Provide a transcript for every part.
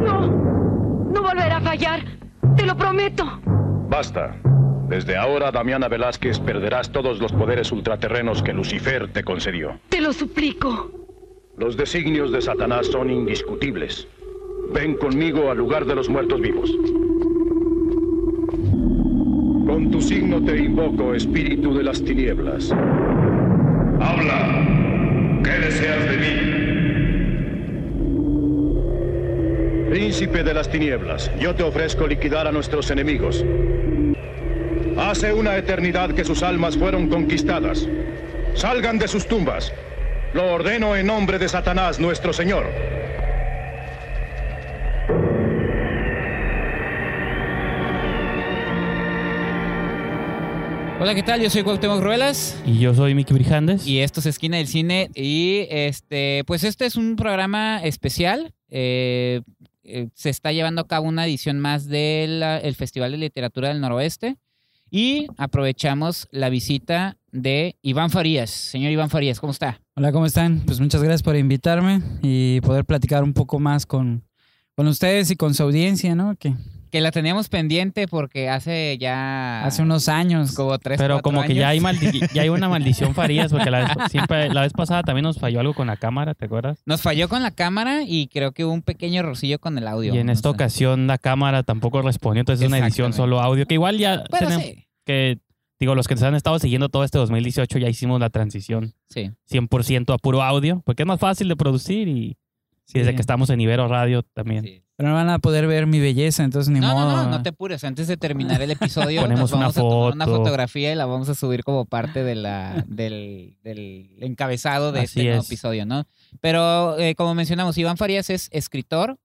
No, no volverá a fallar. Te lo prometo. Basta. Desde ahora, Damiana Velázquez, perderás todos los poderes ultraterrenos que Lucifer te concedió. Te lo suplico. Los designios de Satanás son indiscutibles. Ven conmigo al lugar de los muertos vivos. Tu signo te invoco, espíritu de las tinieblas. Habla. ¿Qué deseas de mí? Príncipe de las tinieblas, yo te ofrezco liquidar a nuestros enemigos. Hace una eternidad que sus almas fueron conquistadas. Salgan de sus tumbas. Lo ordeno en nombre de Satanás, nuestro Señor. Hola, ¿qué tal? Yo soy Cuauhtémoc Ruelas. Y yo soy Miki Brijandes. Y esto es Esquina del Cine. Y este, pues este es un programa especial. Eh, eh, se está llevando a cabo una edición más del el Festival de Literatura del Noroeste. Y aprovechamos la visita de Iván Farías. Señor Iván Farías, ¿cómo está? Hola, ¿cómo están? Pues muchas gracias por invitarme y poder platicar un poco más con, con ustedes y con su audiencia, ¿no? Que Que la teníamos pendiente porque hace ya... hace unos años. Como tres, Pero cuatro como que ya hay, años. ya hay una maldición Farías, porque la vez, siempre, la vez pasada también nos falló algo con la cámara, ¿te acuerdas? Nos falló con la cámara y creo que hubo un pequeño errorcillo con el audio. Y en no esta sé. ocasión la cámara tampoco respondió, entonces es una edición solo audio, que igual ya Bueno, tenemos sí, que, digo, los que nos han estado siguiendo todo este 2018 ya hicimos la transición sí. 100% a puro audio, porque es más fácil de producir y, y desde Sí. que estamos en Ibero Radio también. sí. Pero no van a poder ver mi belleza, entonces ni No, modo. no, no, ¿verdad? no te apures. Antes de terminar el episodio, Ponemos nos vamos una a tomar una foto. fotografía y la vamos a subir como parte de la, del, del encabezado de Así este nuevo es. episodio, ¿no? Pero eh, como mencionamos, Iván Farías es escritor.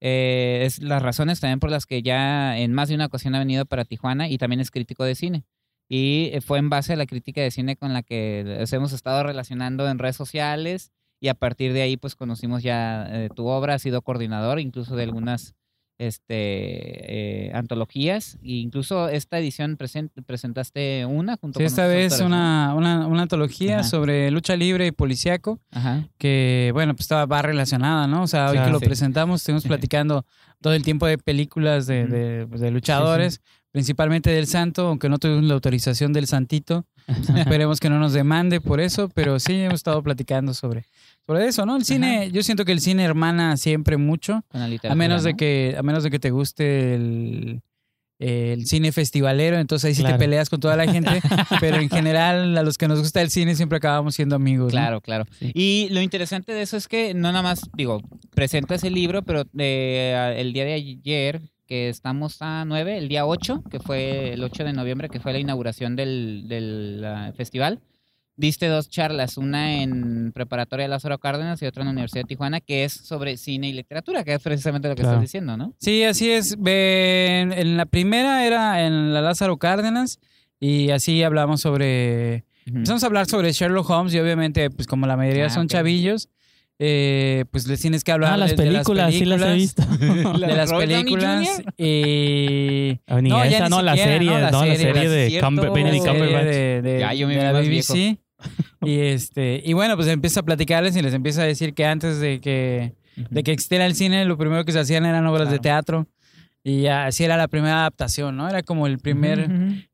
eh, es las razones también por las que ya en más de una ocasión ha venido para Tijuana y también es crítico de cine. Y eh, fue en base a la crítica de cine con la que nos hemos estado relacionando en redes sociales y a partir de ahí pues conocimos ya eh, tu obra, has sido coordinador incluso de algunas este, eh, antologías e incluso esta edición present- presentaste una junto Sí, con esta vez autores, ¿no? una, una, una antología Ajá. sobre lucha libre y policiaco, Ajá. que bueno, pues estaba va relacionada, ¿no? O sea, hoy Claro, que lo sí. presentamos, estuvimos platicando todo el tiempo de películas de, de, pues, de luchadores, principalmente del Santo, aunque no tuvimos la autorización del Santito. Esperemos que no nos demande por eso, pero sí hemos estado platicando sobre, sobre eso, ¿no? El cine, yo siento que el cine hermana siempre mucho. Con la A menos de que, a menos de que te guste el, el cine festivalero, entonces ahí sí Claro. te peleas con toda la gente, pero en general a los que nos gusta el cine siempre acabamos siendo amigos. ¿no? Claro, claro. Y lo interesante de eso es que no nada más, digo, presentas el libro, pero eh, el día de ayer, que estamos a 9, el día 8, que fue el 8 de noviembre, que fue la inauguración del, del ah, festival, diste dos charlas, una en Preparatoria Lázaro Cárdenas y otra en la Universidad de Tijuana, que es sobre cine y literatura, que es precisamente lo que Claro. estás diciendo, ¿no? Sí, así es. Ve- En la primera era en la Lázaro Cárdenas y así hablamos sobre... Ujú. Empezamos a hablar sobre Sherlock Holmes y obviamente, pues como la mayoría Ah, son ok. chavillos, eh, pues les tienes que hablar Ah, las de- de películas, sí las he visto. de las Robert películas ni No, ya esa, ni no, la serie, ¿no? no, la de Benedict Cumberbatch. de, de- Ya, yo me de vi la BBC. Y este, y bueno, pues empieza a platicarles y les empieza a decir que antes de que, de que existiera el cine, lo primero que se hacían eran obras de teatro. Y así era la primera adaptación, ¿no? Era como el primer,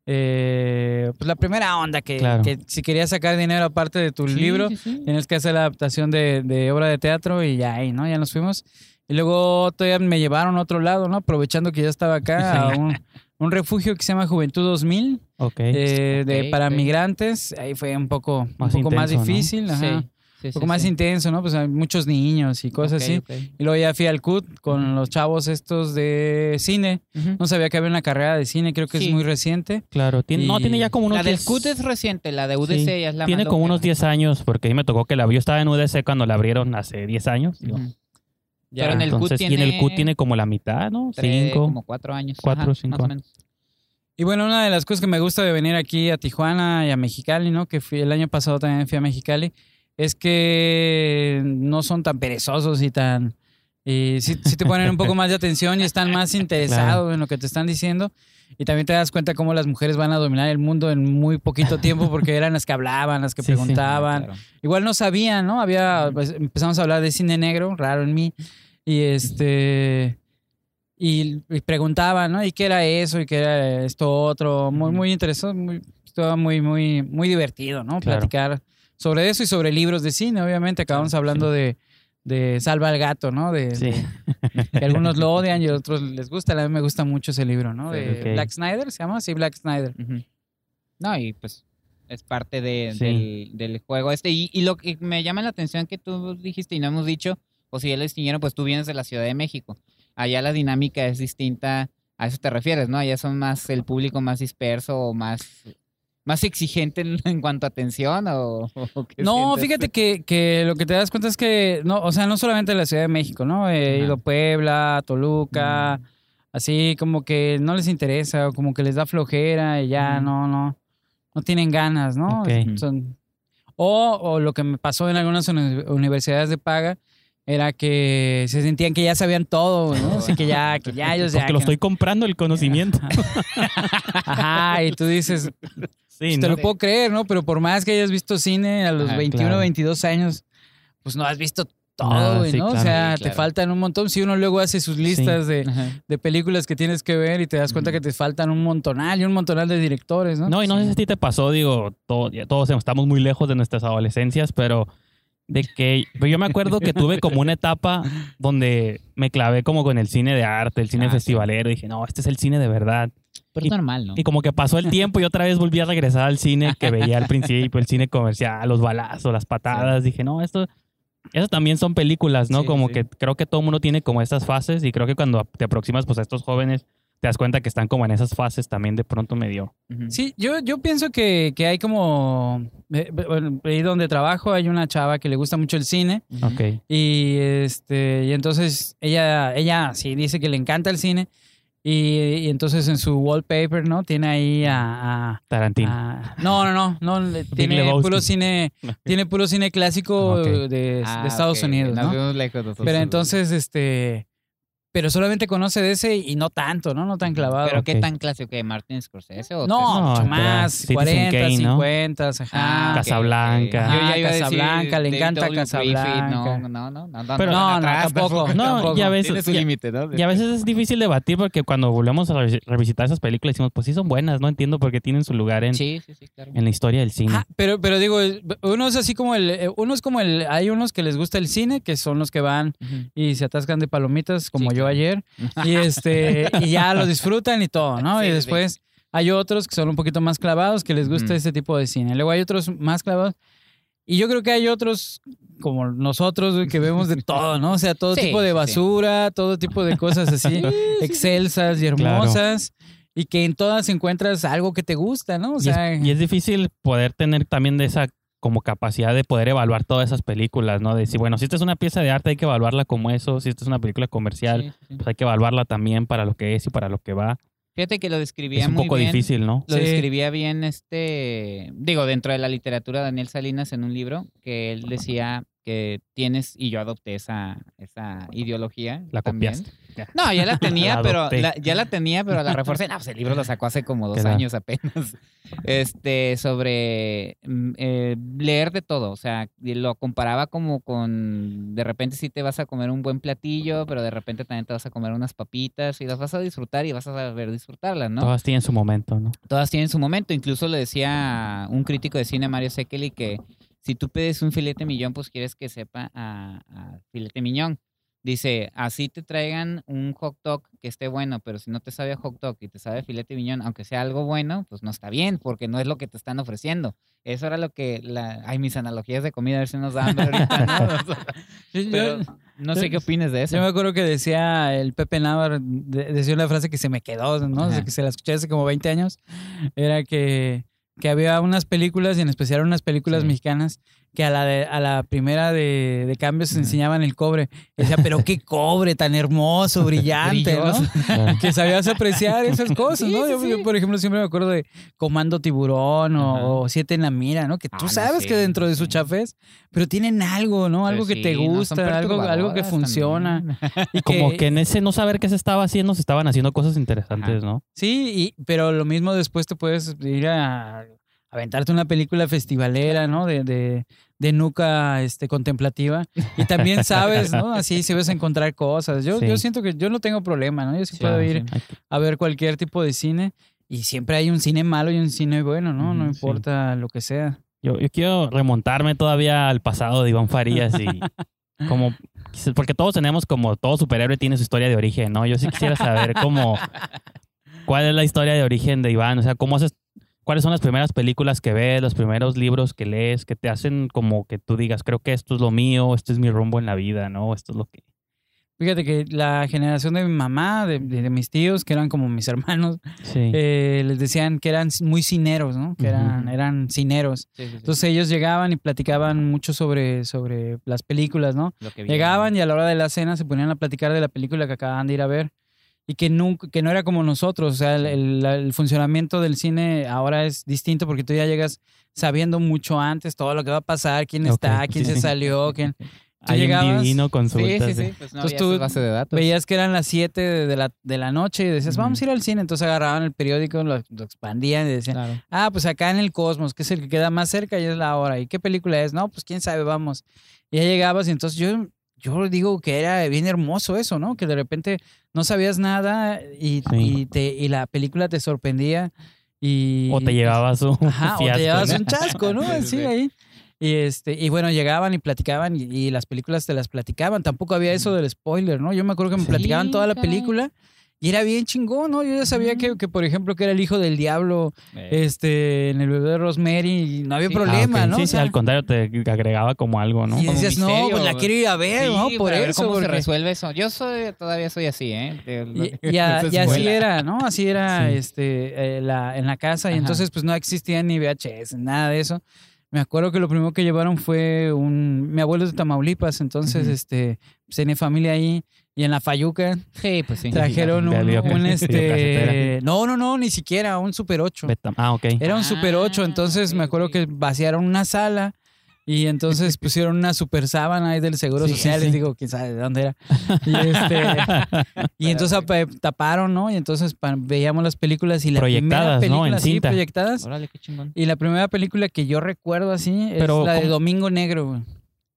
eh, pues la primera onda que, Claro. que si querías sacar dinero aparte de tu Sí, libro, sí, sí. tienes que hacer la adaptación de, de obra de teatro y ya ahí, ¿no? Ya nos fuimos. Y luego todavía me llevaron a otro lado, ¿no? Aprovechando que ya estaba acá, a un, un refugio que se llama Juventud 2000, Ok. eh, de, Ok, para migrantes. Ahí fue un poco Más un poco más ¿no? difícil, ajá. Sí, sí, un sí, poco más sí. intenso, ¿no? Pues hay muchos niños y cosas así. Y luego ya fui al CUT con los chavos estos de cine. No sabía que había una carrera de cine, creo que Sí. es muy reciente. Claro, tiene, no, Y- tiene ya como unos La del 10 CUT es reciente, la de UDC Sí, ya es la Tiene como unos 10 años, porque a mí me tocó que la yo estaba en UDC cuando la abrieron hace 10 años. digo. Ya. Pero en el CUT Entonces, y en el tiene CUT tiene como la mitad, ¿no? Tres, Cinco. como cuatro años. Cuatro Ajá, o cinco más o años. menos. Y bueno, una de las cosas que me gusta de venir aquí a Tijuana y a Mexicali, ¿no? Que fui el año pasado también fui a Mexicali, es que no son tan perezosos y tan Y sí, sí te ponen un poco más de atención y están más interesados en lo que te están diciendo. Y también te das cuenta cómo las mujeres van a dominar el mundo en muy poquito tiempo porque eran las que hablaban, las que Sí, sí. preguntaban. Claro. Igual no sabían, ¿no? Había, pues, empezamos a hablar de cine negro, raro en mí, y este, y, y preguntaban, ¿no? ¿Y qué era eso? ¿Y qué era esto otro? Muy, muy interesante, muy, estaba muy, muy, muy divertido, ¿no? Claro. Platicar sobre eso y sobre libros de cine, obviamente. Acabamos hablando de, de Salva al Gato, ¿no? De, Sí. que algunos lo odian y a otros les gusta. A mí me gusta mucho ese libro, ¿no? De. Black Snyder, ¿se llama? Sí, Black Snyder. No, y pues es parte de, Sí. del, del juego este. Y, y lo que me llama la atención que tú dijiste y no hemos dicho, o si ya lo distinguieron, pues tú vienes de la Ciudad de México. Allá la dinámica es distinta, a eso te refieres, ¿no? Allá son más el público más disperso o más, más exigente en, en cuanto a atención o, o qué No, sientes? fíjate que, que lo que te das cuenta es que, no, o sea, no solamente la Ciudad de México, ¿no? He ido a Puebla, Toluca, Mm. así como que no les interesa, o como que les da flojera y ya Ujú. no, no, no tienen ganas, ¿no? Son- o, o lo que me pasó en algunas uni- universidades de paga era que se sentían que ya sabían todo, ¿no? Así que ya, que ya ellos ya. Porque lo que- estoy comprando el conocimiento. Ajá, y tú dices, Sí, Pues te ¿no? lo puedo creer, ¿no? Pero por más que hayas visto cine a los Ajá, 21, claro. 22 años, pues no has visto todo, sí, ¿no? O claro. sea, Sí, te claro. faltan un montón. Si uno luego hace sus listas de, de películas que tienes que ver y te das cuenta Ujú. que te faltan un montonal y un montonal de directores, ¿no? No, y no sé si a ti te pasó, digo, todo- ya todos estamos muy lejos de nuestras adolescencias, pero de que pero yo me acuerdo que tuve como una etapa donde me clavé como con el cine de arte, el cine Ah, festivalero, y dije, no, este es el cine de verdad. Pero Y- es normal, ¿no? Y como que pasó el tiempo y otra vez volví a regresar al cine que veía al principio, el cine comercial, los balazos, las patadas. Dije, no, esto, eso también son películas, ¿no? Sí, como sí. que creo que todo mundo tiene como estas fases y creo que cuando te aproximas pues a estos jóvenes te das cuenta que están como en esas fases también de pronto medio. Ujú. Sí, yo, yo pienso que, que hay como... eh, bueno, ahí donde trabajo hay una chava que le gusta mucho el cine Ujú. Ok. y este y entonces ella ella sí dice que le encanta el cine y, y entonces en su wallpaper, ¿no? Tiene ahí a- a Tarantino. Ah, no, no, no, no. Tiene puro cine, tiene puro cine clásico Ok. de, de Ah, Estados ok, Unidos, nos ¿no? lejos. Pero entonces, este, pero solamente conoce de ese y no tanto, ¿no? No tan clavado. ¿Pero qué ok. tan clásico que Martin Scorsese? o no, No, mucho pero más, Citizen 40, Kane, ¿no? 50, ajá. Ah, Casablanca. ok. Yo ya Ah, iba a decir Casablanca, le encanta W. Casablanca. No, no, no, no, no, Pero- No, no, atrás, tampoco. No, tampoco. ya ves, Tiene su límite, ¿no? Y a veces es difícil debatir porque cuando volvemos a revi- revisitar esas películas decimos, pues sí son buenas, no entiendo por qué tienen su lugar en, Sí, sí, sí, claro. en la historia del cine. Ah, pero, pero digo, uno es así como el, eh, uno es como el, hay unos que les gusta el cine, que son los que van Ujú. y se atascan de palomitas, como Sí, yo claro. ayer, y este, y ya lo disfrutan y todo, ¿no? Sí, y sí, después hay otros que son un poquito más clavados, que les gusta Ujú. ese tipo de cine. Luego hay otros más clavados. Y yo creo que hay otros como nosotros que vemos de todo, ¿no? O sea, todo Sí, tipo de basura, todo tipo de cosas así, excelsas y hermosas, y que en todas encuentras algo que te gusta, ¿no? O Y es- sea, y, es, difícil poder tener también de esa como capacidad de poder evaluar todas esas películas, ¿no? De decir, bueno, si esta es una pieza de arte hay que evaluarla como eso, si esta es una película comercial, Sí, sí. pues hay que evaluarla también para lo que es y para lo que va. Fíjate que lo describía Es un muy poco bien. difícil, ¿no? Lo Sí. describía bien este, digo, dentro de la literatura Daniel Salinas en un libro que él decía que tienes, y yo adopté esa, esa ideología. La también. copiaste. No, ya la tenía, La pero la- ya la tenía, pero la reforcé. No, pues el libro lo sacó hace como dos Claro. años apenas. Este, sobre mm, eh, leer de todo. O sea, lo comparaba como con de repente sí te vas a comer un buen platillo, pero de repente también te vas a comer unas papitas y las vas a disfrutar y vas a saber disfrutarlas, ¿no? Todas tienen su momento, ¿no? todas tienen su momento. Incluso le decía un crítico de cine, Mario Sekeli, que si tú pides un filete millón, pues quieres que sepa a, a filete miñón. Dice, así te traigan un hot dog que esté bueno, pero si no te sabe a hot dog y te sabe a filete miñón, aunque sea algo bueno, pues no está bien, porque no es lo que te están ofreciendo. Eso era lo que, la, ay, mis analogías de comida, a ver si nos dan ahorita, ¿no? Pero no sé qué opines de eso. Yo me acuerdo que decía el Pepe Navar, de- decía una frase que se me quedó, ¿no? O sea, que se la escuché hace como 20 años. Era que, que había unas películas, y en especial unas películas Sí. mexicanas, que a la, de- a la primera de, de cambio se enseñaban el cobre. Y decía, pero qué cobre tan hermoso, brillante, ¿no? Que sabías apreciar esas cosas, ¿no? yo, por ejemplo, siempre me acuerdo de Comando Tiburón o, Siete en la Mira, ¿no? Que Ah, tú no sabes sé, que dentro de su sí. chafés, pero tienen algo, ¿no? Algo Pero que te no, gusta, algo, algo que funciona. Y Como que en ese no saber qué se estaba haciendo, se estaban haciendo cosas interesantes, Ajá. ¿no? Sí, y, pero lo mismo después te puedes ir a aventarte una película festivalera, ¿no? De, de, de nuca este, contemplativa. Y también sabes, ¿no? Así si vas a encontrar cosas. Yo, Sí. yo siento que yo no tengo problema, ¿no? Yo sí, Sí, puedo ir a ver cualquier tipo de cine. Y siempre hay un cine malo y un cine bueno, ¿no? No importa lo que sea. Yo, yo quiero remontarme todavía al pasado de Iván Farías y como porque todos tenemos como todo superhéroe tiene su historia de origen, ¿no? Yo sí quisiera saber cómo cuál es la historia de origen de Iván, o sea, cómo haces cuáles son las primeras películas que ves, los primeros libros que lees que te hacen como que tú digas, creo que esto es lo mío, esto es mi rumbo en la vida, ¿no? Esto es lo que Fíjate que la generación de mi mamá, de, de- de mis tíos, que eran como mis hermanos, Sí. eh, les decían que eran muy cineros, ¿no? Que eran, eran cineros. Sí, sí, sí. Entonces ellos llegaban y platicaban mucho sobre, sobre las películas, ¿no? Lo que Llegaban y a la hora de la cena se ponían a platicar de la película que acababan de ir a ver y que, nunca, que no era como nosotros. O sea, el, el- el funcionamiento del cine ahora es distinto porque tú ya llegas sabiendo mucho antes todo lo que va a pasar, quién está, quién sí. se salió, quién... Tú Hay llegabas, un divino Sí, consultas. sí, sí. de- Pues no Entonces tú esa base de datos. Veías que eran las 7 de, la, de la noche y decías, vamos a ir al cine. Entonces agarraban el periódico, lo, lo expandían y decían, Claro. ah, pues acá en el Cosmos, que es el que queda más cerca y es la hora. ¿Y qué película es? No, pues quién sabe, vamos. Y ya llegabas y entonces yo, yo digo que era bien hermoso eso, ¿no? Que de repente no sabías nada y, Sí. y, te, y la película te sorprendía y... O te llevabas un Ajá, o te llevabas ¿no? un chasco, ¿no? Sí, ahí. Y este, y bueno, llegaban y platicaban y, y las películas te las platicaban. Tampoco había eso del spoiler, ¿no? Yo me acuerdo que me Sí, platicaban toda la caray. Y era bien chingón, ¿no? Yo ya sabía que, que, por ejemplo, que era el hijo del diablo, Eh, este, en el bebé de Rosemary y no había Sí. problema, Ah. ¿no? Sí, O sí, al contrario, te agregaba como algo, ¿no? y Como decías, no, misterio, pues la quiero ir a ver, sí, ¿no? Por para ver eso. ¿Cómo se resuelve eso? Yo soy, todavía soy así, ¿eh? De- Y, y a- y así era, ¿no? Así era Sí. este, eh, la, en la casa. Y Ajá. entonces, pues no existía ni VHS, nada de eso. Me acuerdo que lo primero que llevaron fue un. Mi abuelo es de Tamaulipas, entonces, este, pues, tenía familia ahí. Y en la Fayuca Sí, pues sí. trajeron un, este. No, no, no, ni siquiera, un Super 8. Beta- Ah, ok. Era un Ah, Super 8, entonces ok, me acuerdo que vaciaron una sala y entonces pusieron una super sábana ahí del Seguro Sí, Social. sí. Les digo, quién sabe de dónde era. Y, este, y entonces apa- taparon, ¿no? Y entonces veíamos las películas y la Proyectadas, primera ¿no? película, En sí, cinta. proyectadas. Órale, qué chingón. Y la primera película que yo recuerdo así Pero, es la de ¿cómo? Domingo Negro. güey.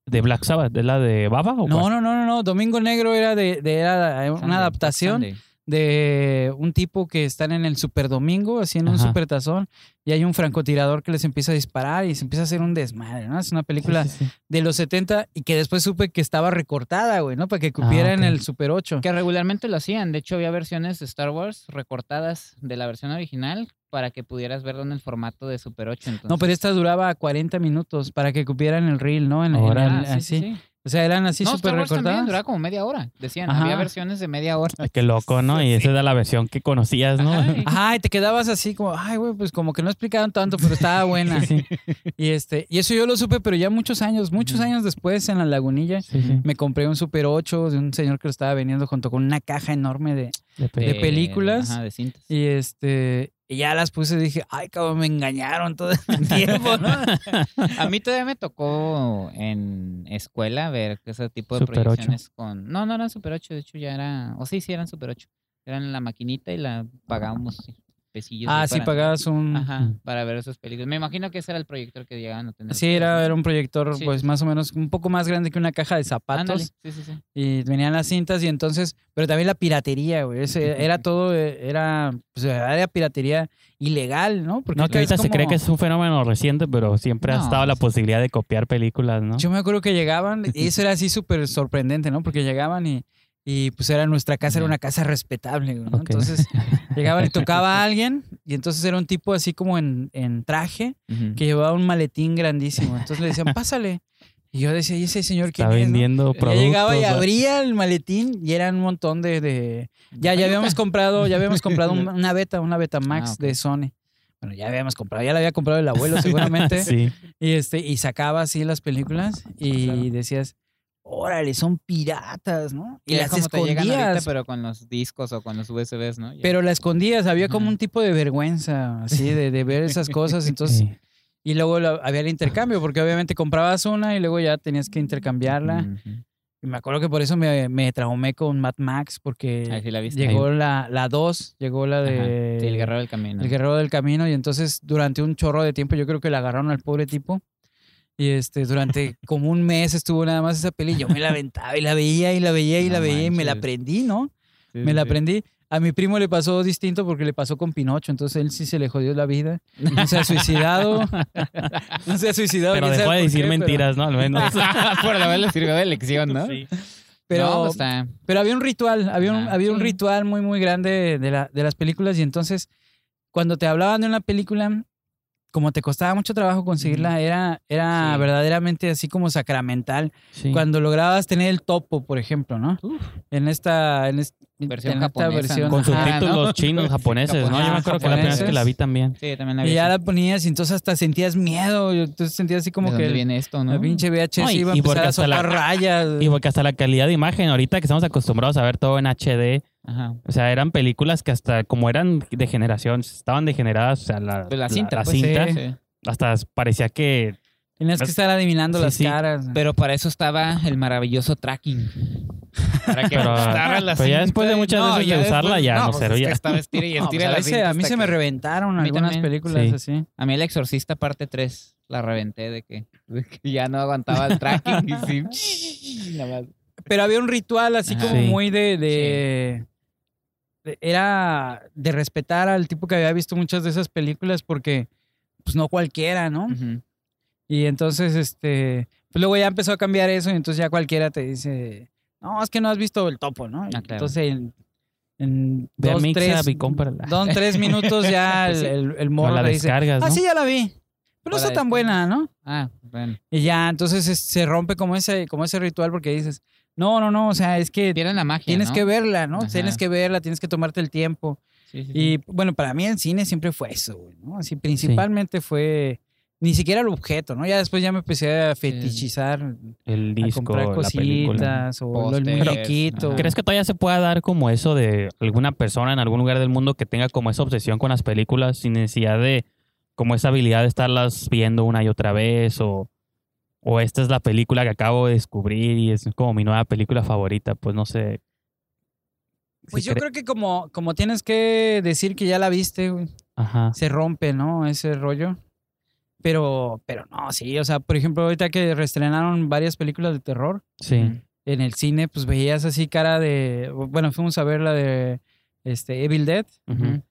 ¿De Black Sabbath? ¿De la de Baba o No, no, no, no, no. Domingo Negro era de, de- era una Sunday, adaptación Sunday. de un tipo que están en el Super Domingo, así en un Ajá. super tazón, y hay un francotirador que les empieza a disparar y se empieza a hacer un desmadre, ¿no? Es una película Sí, sí, sí. de los 70 y que después supe que estaba recortada, güey, ¿no? Para que cupiera Ah, en el Super 8. Que regularmente lo hacían. De hecho, había versiones de Star Wars recortadas de la versión original para que pudieras verlo en el formato de Super 8. Entonces, No, pero esta duraba 40 minutos para que cupiera en el reel, ¿no? En, en Órale. el- Ah, sí, sí, así. sí. O sea, eran así no, súper recortadas. duraba como media hora. Decían, Ajá. había versiones de media hora. Qué loco, ¿no? Y esa era la versión que conocías, ¿no? Ajá, y- Ajá, y te quedabas así como, ay, güey, pues como que no explicaban tanto, pero estaba buena. Y este, y eso yo lo supe, pero ya muchos años, muchos años después en la lagunilla, Sí, sí. me compré un Super 8 de un señor que lo estaba vendiendo junto con una caja enorme de, De pe- de películas. Ajá, de cintas. Y este, y ya las puse y dije, ay, cabrón, me engañaron todo el tiempo, ¿no? A mí todavía me tocó en escuela ver ese tipo de Super 8. proyecciones con... No, no eran Super 8, de hecho ya era... O sí, sí eran Super 8. Eran la maquinita y la pagábamos sí, pesillos. ah, sí, para- pagabas un... Ajá, para ver esos películas. Me imagino que ese era el proyector que llegaban a tener. Sí, era, era un proyector, Sí, pues más o menos un poco más grande que una caja de zapatos. Ándale, sí, sí, sí. Y venían las cintas y entonces, pero también la piratería, güey. ese- era todo, eh, era, pues era piratería ilegal, ¿no? Porque No, que ahorita se cree que es un fenómeno reciente, pero siempre ha estado la posibilidad de copiar películas, ¿no? Yo me acuerdo que llegaban, y eso era así súper sorprendente, ¿no? Porque llegaban y, y pues era nuestra casa, era una casa respetable, ¿no? Entonces llegaban y tocaba a alguien y entonces era un tipo así como en, en traje que llevaba un maletín grandísimo. Entonces le decían, pásale. Y yo decía, ¿y ese señor quién Está es? no?" vendiendo Ya productos. llegaba y abría el maletín y eran un montón de... de- Ya, ya habíamos comprado, ya habíamos comprado un- una beta, una beta Max Ah, de Sony bueno, ya habíamos comprado, ya la había comprado el abuelo seguramente. Sí. Y este, y sacaba así las películas y decías, órale, son piratas, ¿no? Y Y las como te llegan ahorita, escondías. pero con los discos o con los USBs, ¿no? Ya. Pero la escondías, había como un tipo de vergüenza, así, de, de ver esas cosas. Entonces, Sí. y luego había el intercambio, porque obviamente comprabas una y luego ya tenías que intercambiarla. Y me acuerdo que por eso me, me traumé con Mad Max, porque Ahí sí la viste. llegó la, la 2, llegó la de... Sí, el guerrero del camino. El Guerrero del Camino, y entonces durante un chorro de tiempo yo creo que le agarraron al pobre tipo. Y este, durante como un mes estuvo nada más esa peli, yo me la aventaba y la veía y la veía y la No veía y me la aprendí, ¿no? Sí, me sí, la aprendí. A mi primo le pasó distinto porque le pasó con Pinocho, entonces él sí se le jodió la vida. No se ha suicidado. No se ha suicidado. Pero dejó de decir qué, pero- mentiras, ¿no? Al menos. Por lo menos le sirvió de lección, ¿no? Sí. Pero, No, pues Pero había un ritual, había un, había un ritual muy, muy grande de, la, de las películas y entonces cuando te hablaban de una película, como te costaba mucho trabajo conseguirla, era, era Sí. verdaderamente así como sacramental. Sí. Cuando lograbas tener el topo, por ejemplo, ¿no? En esta, en est- Versión en esta japonesa, versión. Con subtítulos ¿no? chinos, japoneses, ¿no? Yo me acuerdo que la primera vez que la vi también. Sí, también la Y vi. ya sí. la ponías y entonces hasta sentías miedo. y Entonces sentías así como ¿De que dónde viene esto, no? la pinche VHS No, y- iba a y empezar a la- soltar rayas. Y porque hasta la calidad de imagen, ahorita que estamos acostumbrados a ver todo en HD, Ajá. o sea, eran películas que hasta como eran de generación, estaban degeneradas, o sea, la, Pues la cinta, la pues, cinta, sí. Sí. hasta parecía que Tenías que estar adivinando Sí, las sí. caras. Pero para eso estaba el maravilloso tracking. Para que Pero- la pero ya después de muchas veces de usarla, ya no pues sirve, es que ya. estaba estira y No, pues a veces- mí se me reventaron A mí algunas también. películas Sí. así. A mí el exorcista parte 3 la reventé de que, de que ya no aguantaba el tracking y sí. nada más. Pero había un ritual así Ajá. como Sí. muy de, de- de- Era de respetar al tipo que había visto muchas de esas películas porque, pues no cualquiera, ¿no? Y entonces, este. Pues luego ya empezó a cambiar eso y entonces ya cualquiera te dice. No, es que no has visto el topo, ¿no? Ah, claro. Entonces, en, en dos, tres, y tres minutos ya el, Sí. el, morro la le dice. descargas, ¿no? Ah, sí, ya la vi. Pero no está tan buena, ¿no? Ah, bueno. Y ya, entonces es- se rompe como ese, como ese ritual porque dices, no, no, no, o sea, es que Pierden la magia, tienes ¿no? que verla, ¿no? Ajá. Tienes que verla, tienes que tomarte el tiempo. Sí, sí, sí. Y bueno, para mí el cine siempre fue eso, güey, ¿no? Así principalmente fue ni siquiera el objeto, ¿no? Ya después ya me empecé a fetichizar, El a disco, comprar la película. cositas o el muñequito. ¿Crees que todavía se pueda dar como eso de alguna persona en algún lugar del mundo que tenga como esa obsesión con las películas sin necesidad de como esa habilidad de estarlas viendo una y otra vez o, o esta es la película que acabo de descubrir y es como mi nueva película favorita? Pues no sé. Pues yo cre- creo que como, como tienes que decir que ya la viste, güey, Ajá. se rompe, ¿no? Ese rollo. Pero, pero no, sí, o sea, por ejemplo, ahorita que reestrenaron varias películas de terror, Sí. en el cine, pues veías así cara de. Bueno, fuimos a ver la de este, Evil Dead Ujú.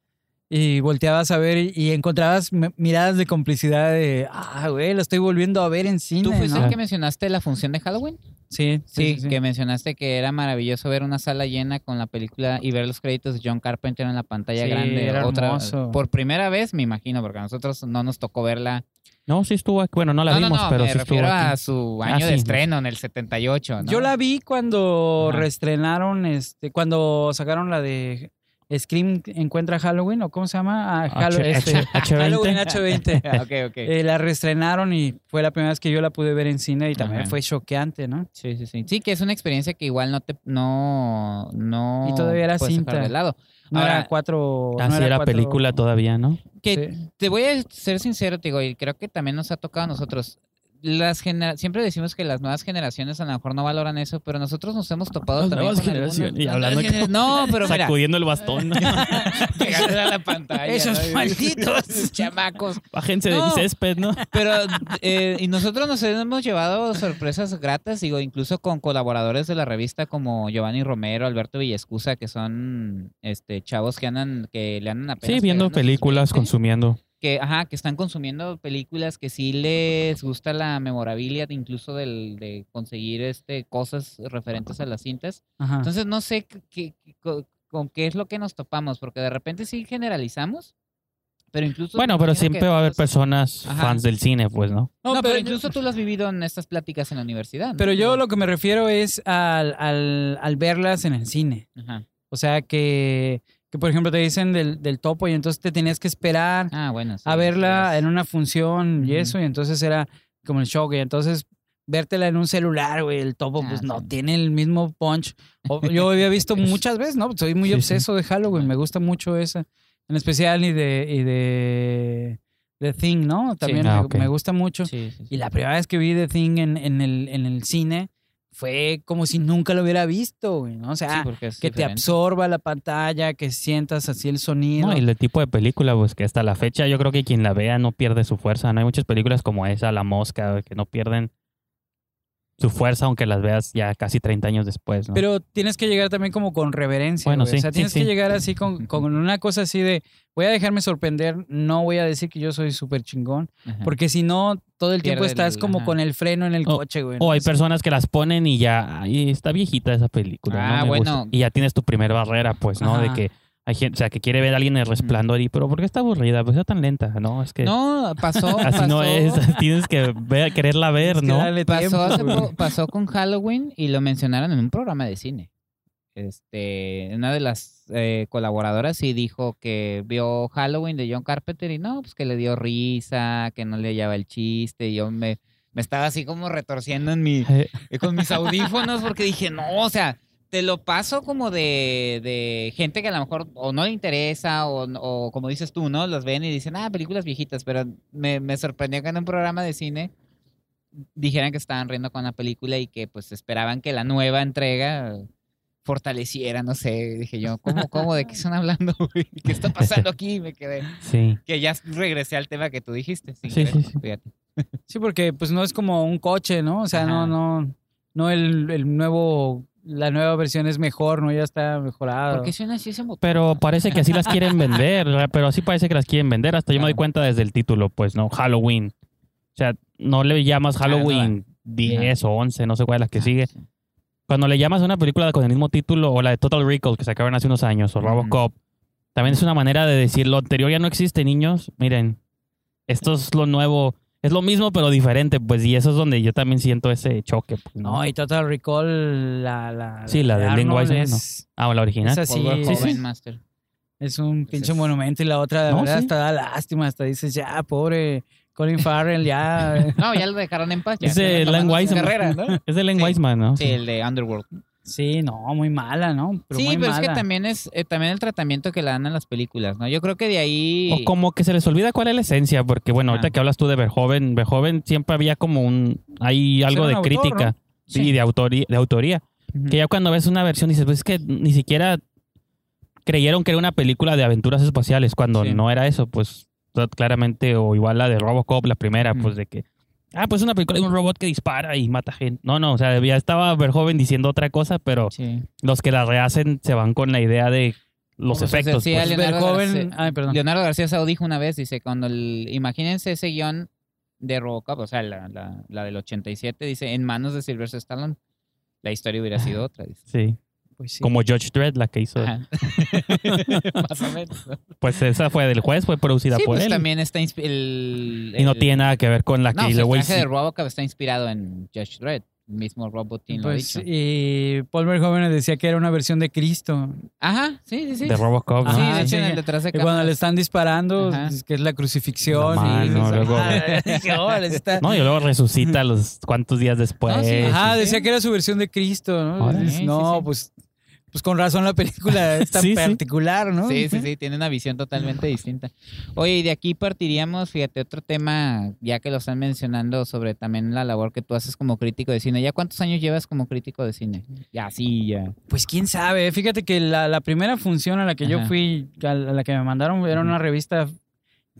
Y volteabas a ver y, y encontrabas miradas de complicidad de. Ah, güey, la estoy volviendo a ver en cine. ¿Tú fuiste ¿no? el que mencionaste la función de Halloween? Sí, Sí, que mencionaste que era maravilloso ver una sala llena con la película y ver los créditos de John Carpenter en la pantalla Sí, grande. era otra, hermoso. Por primera vez, me imagino, porque a nosotros no nos tocó verla. No, sí estuvo aquí. Bueno, no la no, vimos, no, pero me sí estuvo refiero aquí. a su Ah, año de estreno en el 78, ¿no? Yo la vi cuando Ajá. reestrenaron, este, cuando sacaron la de Scream Encuentra Halloween, o cómo se llama? Ah, H- este, H- H20. Halloween H20. ok, ok. Eh, la reestrenaron y fue la primera vez que yo la pude ver en cine y también Ajá. fue choqueante, ¿no? Sí, sí, sí. Sí, que es una experiencia que igual no te, no, no. Y todavía era cinta. de lado. No Ahora, era cuatro. Así no era cuatro- película todavía, ¿no? Que Sí. te voy a ser sincero, te digo, y creo que también nos ha tocado a nosotros. Las genera- siempre decimos que las nuevas generaciones a lo mejor no valoran eso, pero nosotros nos hemos topado Las también nuevas con algunas- generaciones, y hablando gener- No, pero mira, Sacudiendo el bastón. pegándole a la pantalla. Esos ¿no? malditos. chamacos. Bájense No. césped, ¿no? Pero, eh, y nosotros nos hemos llevado sorpresas gratas, digo, incluso con colaboradores de la revista como Giovanni Romero, Alberto Villescusa, que son este chavos que andan, que le andan apenas Sí, viendo películas, 20, consumiendo. Que, ajá, que están consumiendo películas que sí les gusta la memorabilidad, incluso del, de conseguir este cosas referentes a las cintas. Ajá. Entonces no sé qué- qué- co- con qué es lo que nos topamos, porque de repente sí generalizamos, pero incluso... Bueno, pero siempre va a haber personas Ajá. fans del cine, pues, ¿no? No, No, pero, pero- incluso tú lo has vivido en estas pláticas en la universidad. ¿no? Pero yo lo que me refiero es al, al, al verlas en el cine. Ajá. O sea, que, que por ejemplo te dicen del, del topo y entonces te tenías que esperar Ah, bueno. sí, a verla sí, en una función y eso, y entonces era como el shock, y entonces vértela en un celular, güey, el topo, Ah, pues no tiene el mismo punch. Yo había visto muchas veces, ¿no? Soy muy Sí, sí. obseso de Halloween, me gusta mucho esa, en especial y de, y de The Thing, ¿no? También Ah, me, gusta mucho. Sí, sí, sí. Y la primera vez que vi The Thing en, en, el, en el cine fue como si nunca lo hubiera visto, güey, ¿no? O sea, Sí, que te absorba la pantalla, que sientas así el sonido. No, y el tipo de película, pues que hasta la fecha yo creo que quien la vea no pierde su fuerza. No hay muchas películas como esa, La Mosca, que no pierden su fuerza aunque las veas ya casi 30 años después. ¿no? Pero tienes que llegar también como con reverencia. Bueno, güey. O sí, sea, sí, tienes sí. que llegar así con, con una cosa así de voy a dejarme sorprender, no voy a decir que yo soy súper chingón, Ajá. porque si no, todo el tiempo estás el- como ajá. con el freno en el O- coche, güey. ¿no? O hay Sí. personas que las ponen y ya, ay, está viejita esa película. Ah, no me bueno. gusta. Y ya tienes tu primer barrera, pues, ¿no? De que hay gente, o sea, que quiere ver a alguien en el resplandor y, pero ¿por qué está aburrida? Pues está tan lenta, ¿no? Es que No, pasó. así no es, tienes que ver, quererla ver, que ¿no? Pasó, tiempo, hace güey. po- pasó con Halloween y lo mencionaron en un programa de cine. Este, una de las eh, colaboradoras sí dijo que vio Halloween de John Carpenter y no, pues que le dio risa, que no le hallaba el chiste. Y yo me, me estaba así como retorciendo en mi, con mis audífonos porque dije, no, o sea, te lo paso como de, de gente que a lo mejor o no le interesa o, o como dices tú, ¿no? Los ven y dicen, ah, películas viejitas, pero me, me sorprendió que en un programa de cine dijeran que estaban riendo con la película y que pues esperaban que la nueva entrega fortaleciera, no sé, dije yo, ¿cómo, cómo, de qué están hablando? güey? ¿Qué está pasando aquí? Me quedé, sí. que ya regresé al tema que tú dijiste. Sí, querer, sí, sí. fíjate. Sí, porque pues no es como un coche, ¿no? O sea, no, no, no el, el nuevo, la nueva versión es mejor, ¿no? Ya está mejorado. ¿Por qué suena así ese motor? Pero parece que así las quieren vender, pero así parece que las quieren vender. Hasta yo me doy cuenta desde el título, pues, ¿no? Halloween. O sea, no le llamas Ah, no, Halloween ah. 10 o 11, no sé cuál es la que Ah, sigue. sí. Cuando le llamas a una película con el mismo título, o la de Total Recall que sacaron hace unos años, o. Robocop, también es una manera de decir, lo anterior ya no existe, niños. Miren, esto es lo nuevo. Es lo mismo, pero diferente, pues, y eso es donde yo también siento ese choque. pues, ¿no? No, y Total Recall, la, la, Sí, la de Lynn Arnold Wiseman, es, Ah, la original. es así, Paul Sí, sí. Master. es un Pues pinche es- monumento y la otra, de No, verdad, sí. hasta da lástima, hasta dices, ya, pobre Colin Farrell, ya. No, ya lo dejaron en paz. ya Es de Len Wiseman. Es de Len Sí. Wiseman, ¿no? Sí, el de Underworld. Sí, no, muy mala, ¿no? Pero sí, muy pero es que también es eh, también el tratamiento que le dan a las películas, ¿no? Yo creo que de ahí... O como que se les olvida cuál es la esencia, porque bueno, ahorita que hablas tú de Verjoven, Verjoven siempre había como un, hay algo de autor, crítica, ¿no? sí, Sí. de autoría, de autoría, que ya cuando ves una versión dices, pues es que ni siquiera creyeron que era una película de aventuras espaciales, cuando Sí. no era eso, pues claramente, o igual la de Robocop, la primera, pues de que, ah, pues es una película de un robot que dispara y mata gente. No, no, o sea, ya estaba Verjoven diciendo otra cosa, pero Sí. los que la rehacen se van con la idea de los efectos. decía pues. Leonardo Verhoeven- García- ay. Leonardo García dijo una vez, dice, cuando el, imagínense ese guion de Robocop, o sea, la, la, la del 87, dice, en manos de Sylvester Stallone, la historia hubiera sido otra, dice. Sí, Pues sí. como Judge Dredd, la que hizo. Ajá. Más o menos. ¿no? Pues esa fue del juez, fue producida Sí, por pues él. también está el, Y no tiene nada que ver con la No, que o sea, el traje de Robocop está inspirado en Judge Dredd. El mismo Robotin lo ha Pues, dicho. y Paul Verhoeven decía que era una versión de Cristo. Ajá, sí, sí, sí. de Robocop. Ah, de hecho, sí. en el detrás de Que cuando le están disparando, Ajá. es que es la crucifixión. La y- mano, y- luego- Ah, está- No, y luego resucita los cuantos días después. No, sí. Ajá, sí, decía sí. que era su versión de Cristo, ¿no? No, sí, sí. pues pues con razón la película es tan Sí, sí. particular, ¿no? Sí, sí, sí, tiene una visión totalmente distinta. Oye, y de aquí partiríamos, fíjate, otro tema, ya que lo están mencionando, sobre también la labor que tú haces como crítico de cine. ¿Ya cuántos años llevas como crítico de cine? Ya, sí, ya. Pues quién sabe, fíjate que la, la primera función a la que yo fui, a la, que me mandaron, era una revista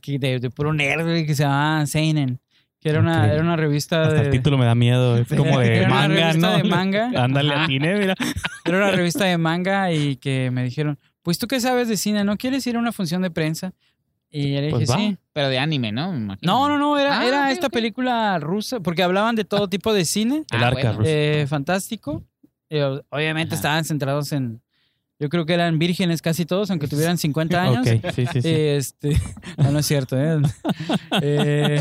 que de, de puro nerd que se llamaba Seinen, que era una, era una revista Hasta de... el título me da miedo. Es como de Era una manga, revista ¿no? de manga. Ándale, atiné, mira. Era una revista de manga y que me dijeron, pues tú qué sabes de cine, ¿no quieres ir a una función de prensa? Y yo le dije, Pues sí. Pero de anime, ¿no? Me. No, no, no, era, Ah, era esta película rusa, porque hablaban de todo tipo de cine, El Ah, arca bueno. rusa. eh, fantástico. Y, o- obviamente Ajá. estaban centrados en, yo creo que eran vírgenes casi todos, aunque tuvieran 50 años. Ok, sí, sí, sí. Este, no, no es cierto, ¿eh? Eh,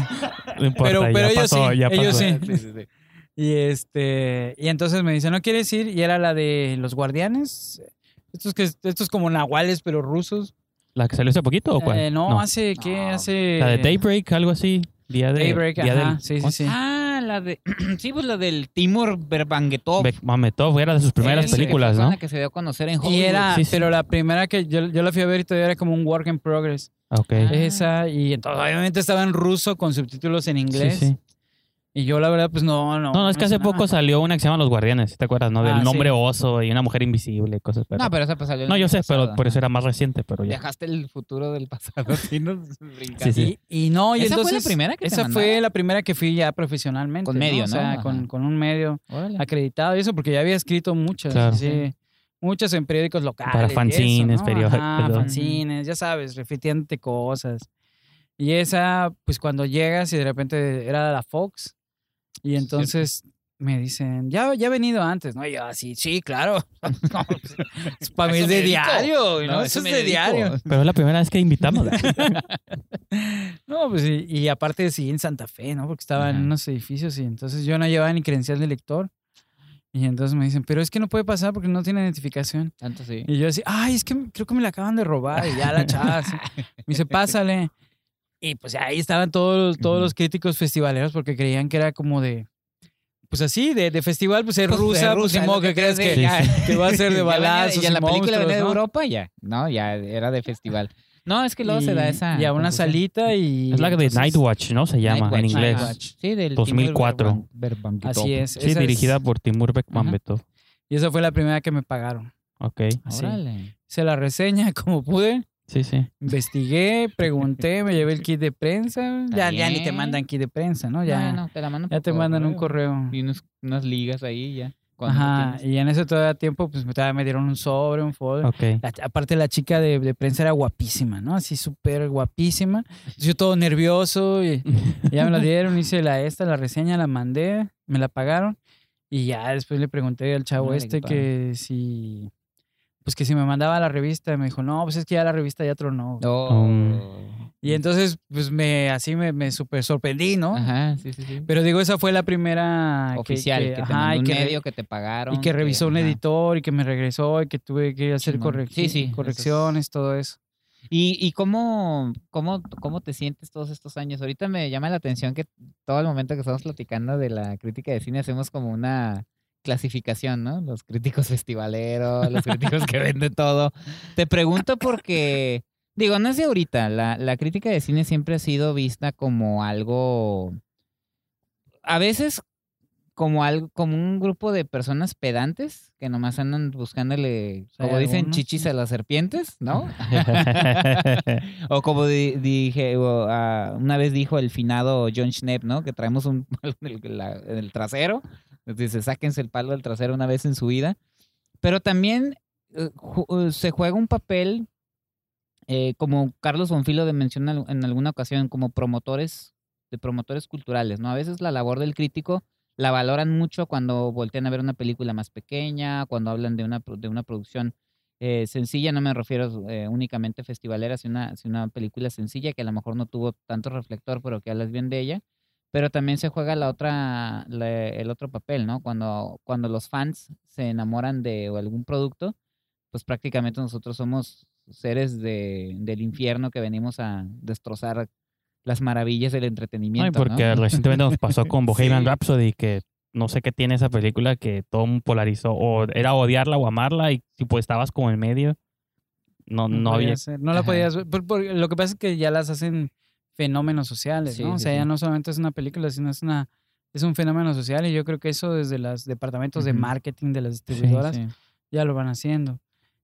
no importa, pero- ya pero ellos pasó, sí, ya ellos sí. Sí, sí, sí. y este, y entonces me dice, ¿no quieres ir? Y era la de los guardianes. Estos, que, estos como nahuales, pero rusos. ¿La que salió hace poquito o cuál? Eh, no, hace, ¿qué? Hace... La de Daybreak, algo así. Día de, Daybreak, día ajá, del- sí, sí, sí. Ah, la de. sí, pues la del Timur Berbangetov. Bekmametov era de sus primeras películas, Fue ¿no? la que se dio a conocer en Hollywood. Y era, Sí, sí. pero la primera que yo, yo la fui a ver y todavía era como un work in progress. Ok. Ah. Esa, y entonces obviamente estaba en ruso con subtítulos en inglés. Sí, sí. Y yo la verdad, pues no, no. No, no, es que hace nada. poco salió una que se llama Los Guardianes, ¿te acuerdas? ¿No? Del Ah, nombre sí. oso y una mujer invisible cosas. Pero... No, pero esa pues salió No, yo sé, pero por eso era más reciente, pero ya. Viajaste el futuro del pasado. Sí, nos. Sí, sí. Y, y no, y ¿Esa fue la primera que Esa fue la primera que fui ya profesionalmente. Con medio, O sea, ¿no? Con, con un medio Órale. acreditado y eso, porque ya había escrito muchas. Claro. sí. Muchas en periódicos locales. Para fanzines, ¿no? periódicos, ¿no? fanzines, ya sabes, refitiéndote cosas. Y esa, pues cuando llegas y de repente era la Fox, y entonces me dicen, ya, ya he venido antes, ¿no? Y yo así, sí, claro. No, pues, es para mí es de diario, ¿no? No, Eso eso es de dedico. diario. Pero es la primera vez que invitamos. No, pues y, y aparte sí en Santa Fe, ¿no? Porque estaba en Ajá. unos edificios y entonces yo no llevaba ni credencial de lector. Y entonces me dicen, pero es que no puede pasar porque no tiene identificación. Tanto sí. Y yo así, ay, es que creo que me la acaban de robar. Y ya la chava así. Me dice, pásale. Y pues ahí estaban todos, todos los críticos festivaleros porque creían que era como de, pues así, de, de festival, pues es Pues, rusa, de pues lo que crees que, ya. que va a ser de Ya balazos Ya y la película venía de ¿no? Europa, ya. No, ya era de festival. No, es que luego se da esa. Y a una confusión. salita y... es la de entonces- Nightwatch, ¿no? Se llama Nightwatch, en inglés. Nightwatch. Sí, del 2004. Timur Berban- Así es. Sí, esa es- dirigida por Timur Bekmambetov. Y esa fue la primera que me pagaron. Ok. Así. Órale. Hice la reseña como pude. Sí, sí. Investigué, pregunté, me llevé el kit de prensa. Ya, ya ni te mandan kit de prensa, ¿no? Ya, Ya, no, te la mandan ya te mandan un correo. Y unos- unas ligas ahí ya. Ajá, y en ese todavía tiempo, pues me- dieron un sobre, un folder. Ok. La- aparte, la chica de, de prensa era guapísima, ¿no? Así súper guapísima. Yo todo nervioso y, y ya me la dieron, hice la esta, la reseña, la mandé, me la pagaron. Y ya después le pregunté al chavo qué este que si, pues que si me mandaba la revista. Me dijo, no, pues es que ya la revista ya tronó. Oh. Y entonces, pues me, así me, me súper sorprendí, ¿no? Ajá, sí, sí, sí. Pero digo, esa fue la primera que- Oficial, que, te ajá, y un que medio que te pagaron. y que revisó un ajá. editor y que me regresó y que tuve que hacer correc- es- correcciones, todo eso. ¿Y, y cómo, cómo, cómo te sientes todos estos años? Ahorita me llama la atención que todo el momento que estamos platicando de la crítica de cine hacemos como una clasificación, ¿no? Los críticos festivaleros, los críticos que venden todo. Te pregunto porque, digo, no es de ahorita, la, la crítica de cine siempre ha sido vista como algo, a veces como algo, como un grupo de personas pedantes que nomás andan buscándole, como dicen, algunos, chichis a las serpientes, ¿no? O como di- dije, o, ah, una vez dijo el finado John Schnepp, ¿no? Que traemos un el, la- en el trasero. Dice, sáquense el palo del trasero una vez en su vida. Pero también eh, eh, se juega un papel, eh, como Carlos Bonfilo de menciona en alguna ocasión, como promotores, de promotores culturales, ¿no? A veces la labor del crítico la valoran mucho cuando voltean a ver una película más pequeña, cuando hablan de una, de una producción sencilla, no me refiero únicamente festivalera, sino una, una película sencilla que a lo mejor no tuvo tanto reflector, pero que hablas bien de ella. Pero también se juega la otra, la- el otro papel, ¿no? Cuando, cuando los fans se enamoran de algún producto, pues prácticamente nosotros somos seres de, del infierno que venimos a destrozar las maravillas del No, entretenimiento. ¿no? porque recientemente nos pasó con Bohemian Sí. Rhapsody que no sé qué tiene esa película que todo polarizó o era odiarla o amarla y si pues estabas como en medio no no, podía había ser, no la podías ver. por- por- lo que pasa es que ya las hacen fenómenos sociales, Sí, ¿no? o sí, sea, ya sí. no solamente es una película, sino es una es un fenómeno social y yo creo que eso desde los departamentos de Ujú. marketing de las distribuidoras ya lo van haciendo.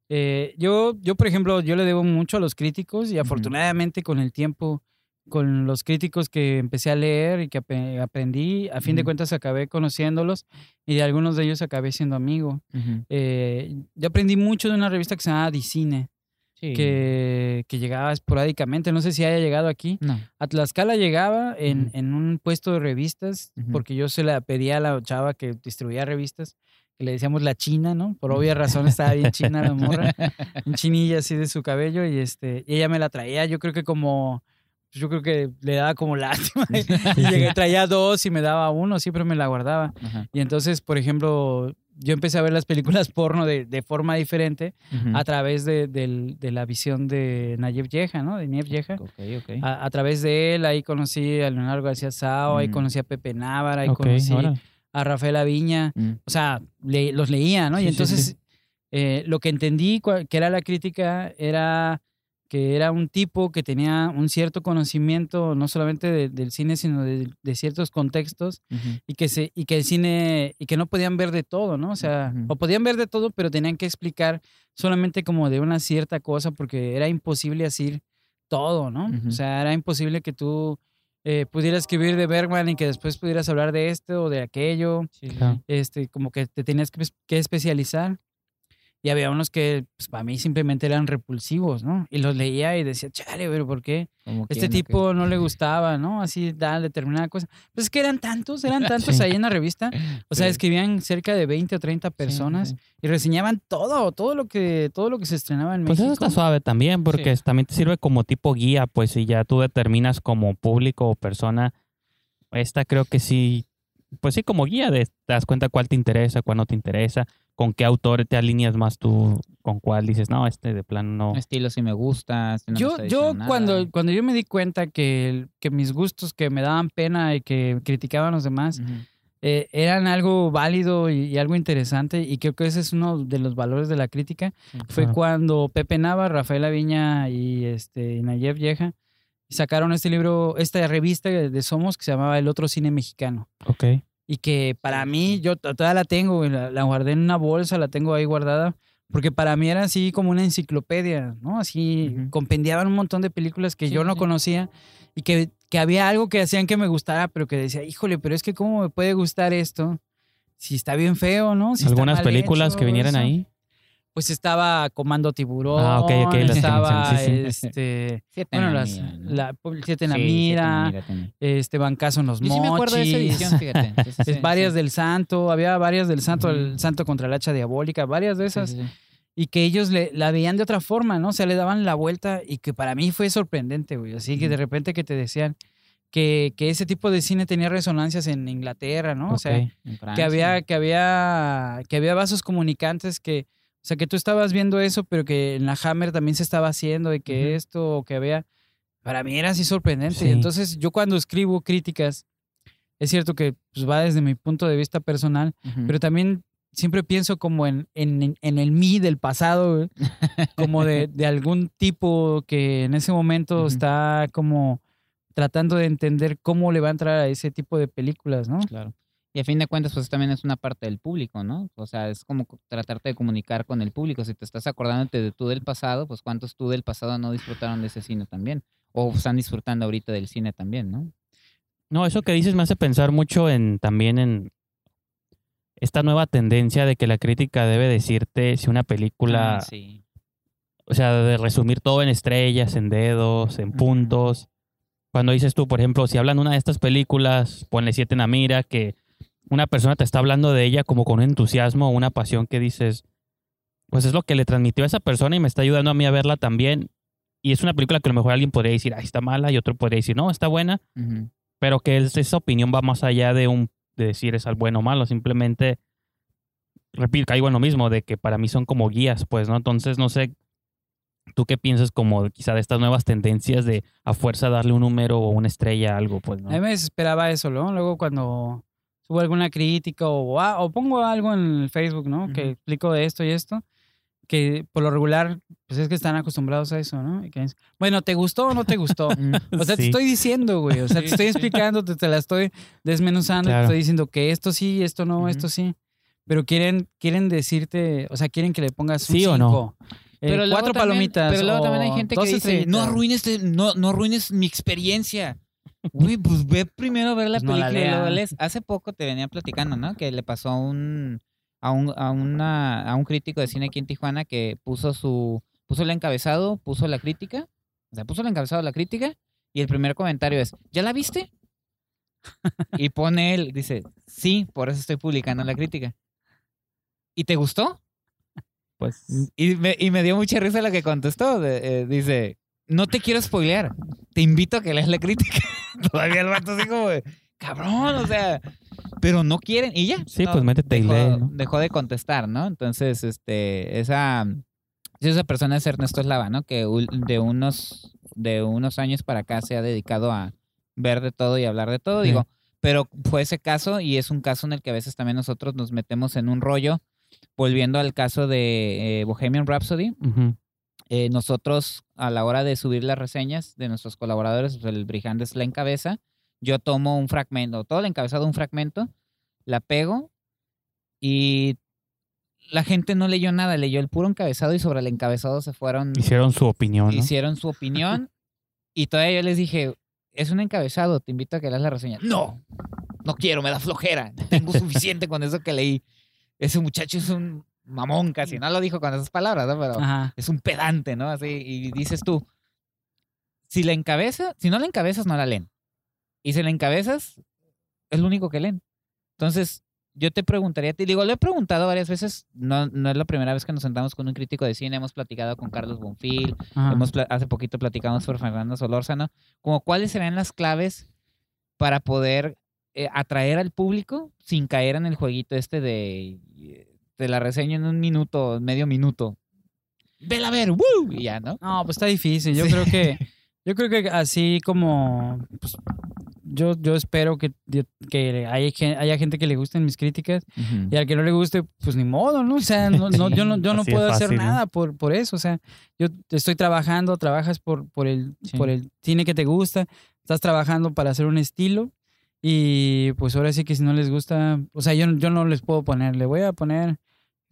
Eh, yo, yo, por ejemplo, yo le debo mucho a los críticos y afortunadamente con el tiempo, con los críticos que empecé a leer y que ape- aprendí, a fin de Ujú. cuentas acabé conociéndolos y de algunos de ellos acabé siendo amigo. Ujú. Eh, yo aprendí mucho de una revista que se llama Dicine, Sí. que, que llegaba esporádicamente, no sé si haya llegado aquí. No. A Tlaxcala llegaba en, en un puesto de revistas, porque yo se la pedía a la chava que distribuía revistas, que le decíamos la china, ¿no? Por obvia razón estaba bien china la morra, un chinilla así de su cabello, y este, y ella me la traía, yo creo que como, pues, yo creo que le daba como lástima, y llegué, traía dos y me daba uno, siempre me la guardaba. Y entonces, por ejemplo, yo empecé a ver las películas porno de, de forma diferente a través de, de la visión de Nayef Yeja, ¿no? De Nayef Yeja. Ok, ok. A, a través de él, ahí conocí a Leonardo García Sao, ahí Mm. conocí a Pepe Návara, ahí conocí ahora. a Rafael Aviña. Mm. O sea, le- los leía, ¿no? Sí, y entonces sí. eh, lo que entendí que era la crítica era que era un tipo que tenía un cierto conocimiento no solamente de- del cine, sino de, de ciertos contextos y que, se, y que el cine, y que no podían ver de todo, ¿no? O sea, o podían ver de todo, pero tenían que explicar solamente como de una cierta cosa porque era imposible decir todo, ¿no? O sea, era imposible que tú eh, pudieras escribir de Bergman y que después pudieras hablar de esto o de aquello Claro. este, como que te tenías que, que especializar. Y había unos que pues, para mí simplemente eran repulsivos, ¿no? Y los leía y decía, chale, pero ¿por qué? Este quién, tipo no le gustaba, ¿no? Así da determinada cosa. Pues es que eran tantos, eran tantos Sí. ahí en la revista. O sea, escribían cerca de 20 o 30 personas sí. y reseñaban todo, todo lo que, todo lo que se estrenaba en Pues México. eso está suave también, porque también te sirve como tipo guía, pues si ya tú determinas como público o persona, esta creo que sí, pues sí, como guía, de, te das cuenta cuál te interesa, cuál no te interesa, con qué autor te alineas más tú, con cuál dices, no, este de plano no. Estilo sí me gusta. este no yo, cuando, cuando yo me di cuenta que, que mis gustos que me daban pena y que criticaban a los demás eh, eran algo válido y, y algo interesante y creo que ese es uno de los valores de la crítica fue cuando Pepe Nava, Rafael Aviña y este y Nayef Yeja sacaron este libro, esta revista de Somos que se llamaba El Otro Cine Mexicano. Ok. Y que para mí, yo todavía la tengo, la, la guardé en una bolsa, la tengo ahí guardada, porque para mí era así como una enciclopedia, ¿no? Así Ujú. compendiaban un montón de películas que Sí, yo no sí. conocía y que, que había algo que hacían que me gustara, pero que decía, híjole, pero es que cómo me puede gustar esto si está bien feo, ¿no? Si Algunas películas hecho, que vinieran eso. ahí. Pues estaba Comando Tiburón, Ah, ok, ok, las que estaba sí, sí. este, Siete bueno, en la las, mira, ¿no? la, Siete en la Sí, Mira, Mira este Bancazo en los Yo sí me acuerdo de esa Mochis. edición, fíjate. Sí, sí, Es sí, varias del Santo, había varias del Santo, el Ujú. Santo contra la hacha diabólica, varias de esas, y que ellos le, la veían de otra forma, ¿no? O sea, le daban la vuelta y que para mí fue sorprendente, güey. Así que de repente que te decían que, que ese tipo de cine tenía resonancias en Inglaterra, ¿no? O sea, que había, que había, que había vasos comunicantes que, o sea, que tú estabas viendo eso, pero que en la Hammer también se estaba haciendo y que Ujú. esto, o que había, para mí era así sorprendente. Sí. Entonces, yo cuando escribo críticas, es cierto que pues, va desde mi punto de vista personal, Ujú. pero también siempre pienso como en, en, en el mí del pasado, güey, como de, de algún tipo que en ese momento Ujú. está como tratando de entender cómo le va a entrar a ese tipo de películas, ¿no? Claro. Y a fin de cuentas, pues también es una parte del público, ¿no? O sea, es como co- tratarte de comunicar con el público. Si te estás acordándote de tú del pasado, pues cuántos tú del pasado no disfrutaron de ese cine también. O están disfrutando ahorita del cine también, ¿no? No, eso que dices me hace pensar mucho en también en esta nueva tendencia de que la crítica debe decirte si una película, Ah, sí. o sea, de resumir todo en estrellas, en dedos, en puntos. Cuando dices tú, por ejemplo, si hablan una de estas películas, ponle siete en la mira, que una persona te está hablando de ella como con un entusiasmo o una pasión que dices, pues es lo que le transmitió a esa persona y me está ayudando a mí a verla también. Y es una película que a lo mejor alguien podría decir, ah, está mala, y otro podría decir, no, está buena pero que es- esa opinión va más allá de un de decir es al bueno o malo, simplemente repito, caigo en lo mismo de que para mí son como guías, pues, ¿no? Entonces, no sé tú qué piensas como quizá de estas nuevas tendencias de a fuerza darle un número o una estrella a algo, pues, ¿no? A mí me desesperaba eso, ¿no? Luego cuando subo alguna crítica o, ah, o pongo algo en el Facebook, ¿no? Que Ujú. explico de esto y esto, que por lo regular, pues es que están acostumbrados a eso, ¿no? Y que dicen, bueno, ¿te gustó o no te gustó? O sea, te Sí. estoy diciendo, güey. O sea, te estoy explicando, te, te la estoy desmenuzando, Claro. te estoy diciendo que esto sí, esto no, Ujú. esto sí. Pero quieren, quieren decirte, o sea, quieren que le pongas un ¿Sí o no? eh, luego cuatro también- palomitas. Pero luego también hay gente que dice, no estrellitas". arruines, este- no, no arruines mi experiencia. Güey, pues ve primero ver la Pues no la película y luego leas. lees. Hace poco te venía platicando, ¿no? Que le pasó a un, a un, a una, a un crítico de cine aquí en Tijuana que puso su, puso el encabezado, puso la crítica, o sea, puso el encabezado la crítica y el primer comentario es, ¿ya la viste? Y pone él, dice, sí, por eso estoy publicando la crítica. ¿Y te gustó? Pues Y me, y me dio mucha risa lo que contestó. de- eh, dice, no te quiero spoilear, te invito a que leas la crítica. Todavía el vato así como, cabrón, o sea, pero no quieren y ya. Sí, no, pues métete y dejó, lee, ¿no? dejó de contestar, ¿no? Entonces, este, esa, esa persona es Ernesto Eslava, ¿no? Que de unos, de unos años para acá se ha dedicado a ver de todo y hablar de todo, Sí. digo, pero fue ese caso y es un caso en el que a veces también nosotros nos metemos en un rollo, volviendo al caso de eh, Bohemian Rhapsody, Ujú. Eh, nosotros a la hora de subir las reseñas de nuestros colaboradores, pues, el Brijandes la encabeza, yo tomo un fragmento, todo el encabezado un fragmento, la pego y la gente no leyó nada, leyó el puro encabezado y sobre el encabezado se fueron, Hicieron su opinión, ¿no? hicieron su opinión y todavía yo les dije, es un encabezado, te invito a que leas la reseña. No, no quiero, me da flojera, tengo suficiente con eso que leí. Ese muchacho es un mamón casi, no lo dijo con esas palabras, ¿no? Pero Ajá. es un pedante, ¿no? Así, y dices tú, si la encabeza, si no la encabezas, no la leen. Y si la encabezas, es lo único que leen. Entonces, yo te preguntaría, te digo, lo he preguntado varias veces, no, no es la primera vez que nos sentamos con un crítico de cine, hemos platicado con Carlos Bonfil, ajá. hemos hace poquito platicamos por Fernando Solórzano, como cuáles serían las claves para poder eh, atraer al público sin caer en el jueguito este de te la reseño en un minuto, medio minuto. Vela a ver, ¡woo! Y ya, ¿no? No, pues está difícil. Yo Sí. creo que, yo creo que así como, pues, yo, yo espero que, que haya, gen- haya gente que le gusten mis críticas y al que no le guste, pues ni modo, ¿no? O sea, no, no, yo no, yo no puedo hacer fácil, ¿no? nada por, por eso. O sea, yo estoy trabajando, trabajas por, por, el, Sí. por el cine que te gusta, estás trabajando para hacer un estilo y pues ahora sí que si no les gusta, o sea, yo, yo no les puedo poner, le voy a poner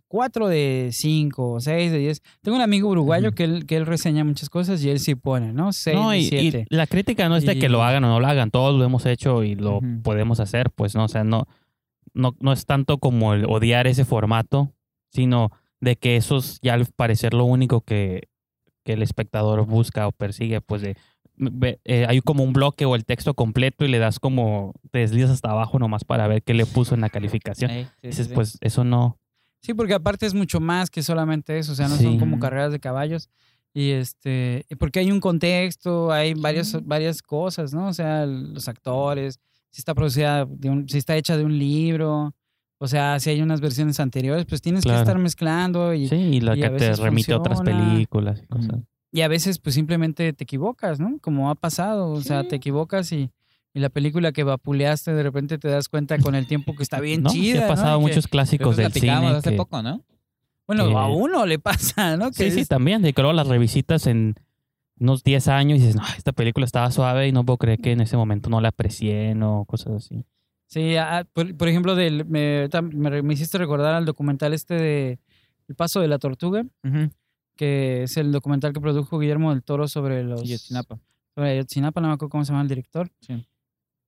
4 de 5, 6 de 10. Tengo un amigo uruguayo Ujú. que, él, que él reseña muchas cosas y él sí pone, ¿no? 6 No, de y, y 7. la crítica no es de que Y- lo hagan o no lo hagan, todos lo hemos hecho y lo Ujú. podemos hacer, pues no, o sea, no, no, no es tanto como el odiar ese formato, sino de que eso es ya al parecer lo único que, que el espectador busca o persigue, pues de, eh, hay como un bloque o el texto completo y le das como, te deslizas hasta abajo nomás para ver qué le puso en la calificación. Ey, sí, sí, Dices, sí. pues eso no, Sí, porque aparte es mucho más que solamente eso, o sea, no Sí. son como carreras de caballos. Y este, porque hay un contexto, hay varias, varias cosas, ¿no? O sea, los actores, si está producida, de un- si está hecha de un libro, o sea, si hay unas versiones anteriores, pues tienes Claro. que estar mezclando y, sí, y la y a que te remite a otras películas y cosas. Y a veces pues simplemente te equivocas, ¿no? Como ha pasado, o sea, te equivocas y, y la película que vapuleaste de repente te das cuenta con el tiempo que está bien No, sí chida, ha ¿no? pasado muchos clásicos del cine hace que- poco, ¿no? Bueno, que- a uno le pasa, ¿no? Sí, sí, también. De que luego las revisitas en unos 10 años y dices, no, esta película estaba suave y no puedo creer que en ese momento no la aprecié o cosas así. Sí, ah, por, por ejemplo, del, me, me, me hiciste recordar al documental este de El Paso de la Tortuga, que es el documental que produjo Guillermo del Toro sobre los... Ayotzinapa. Sobre Ayotzinapa, no me acuerdo cómo se llama el director. Sí.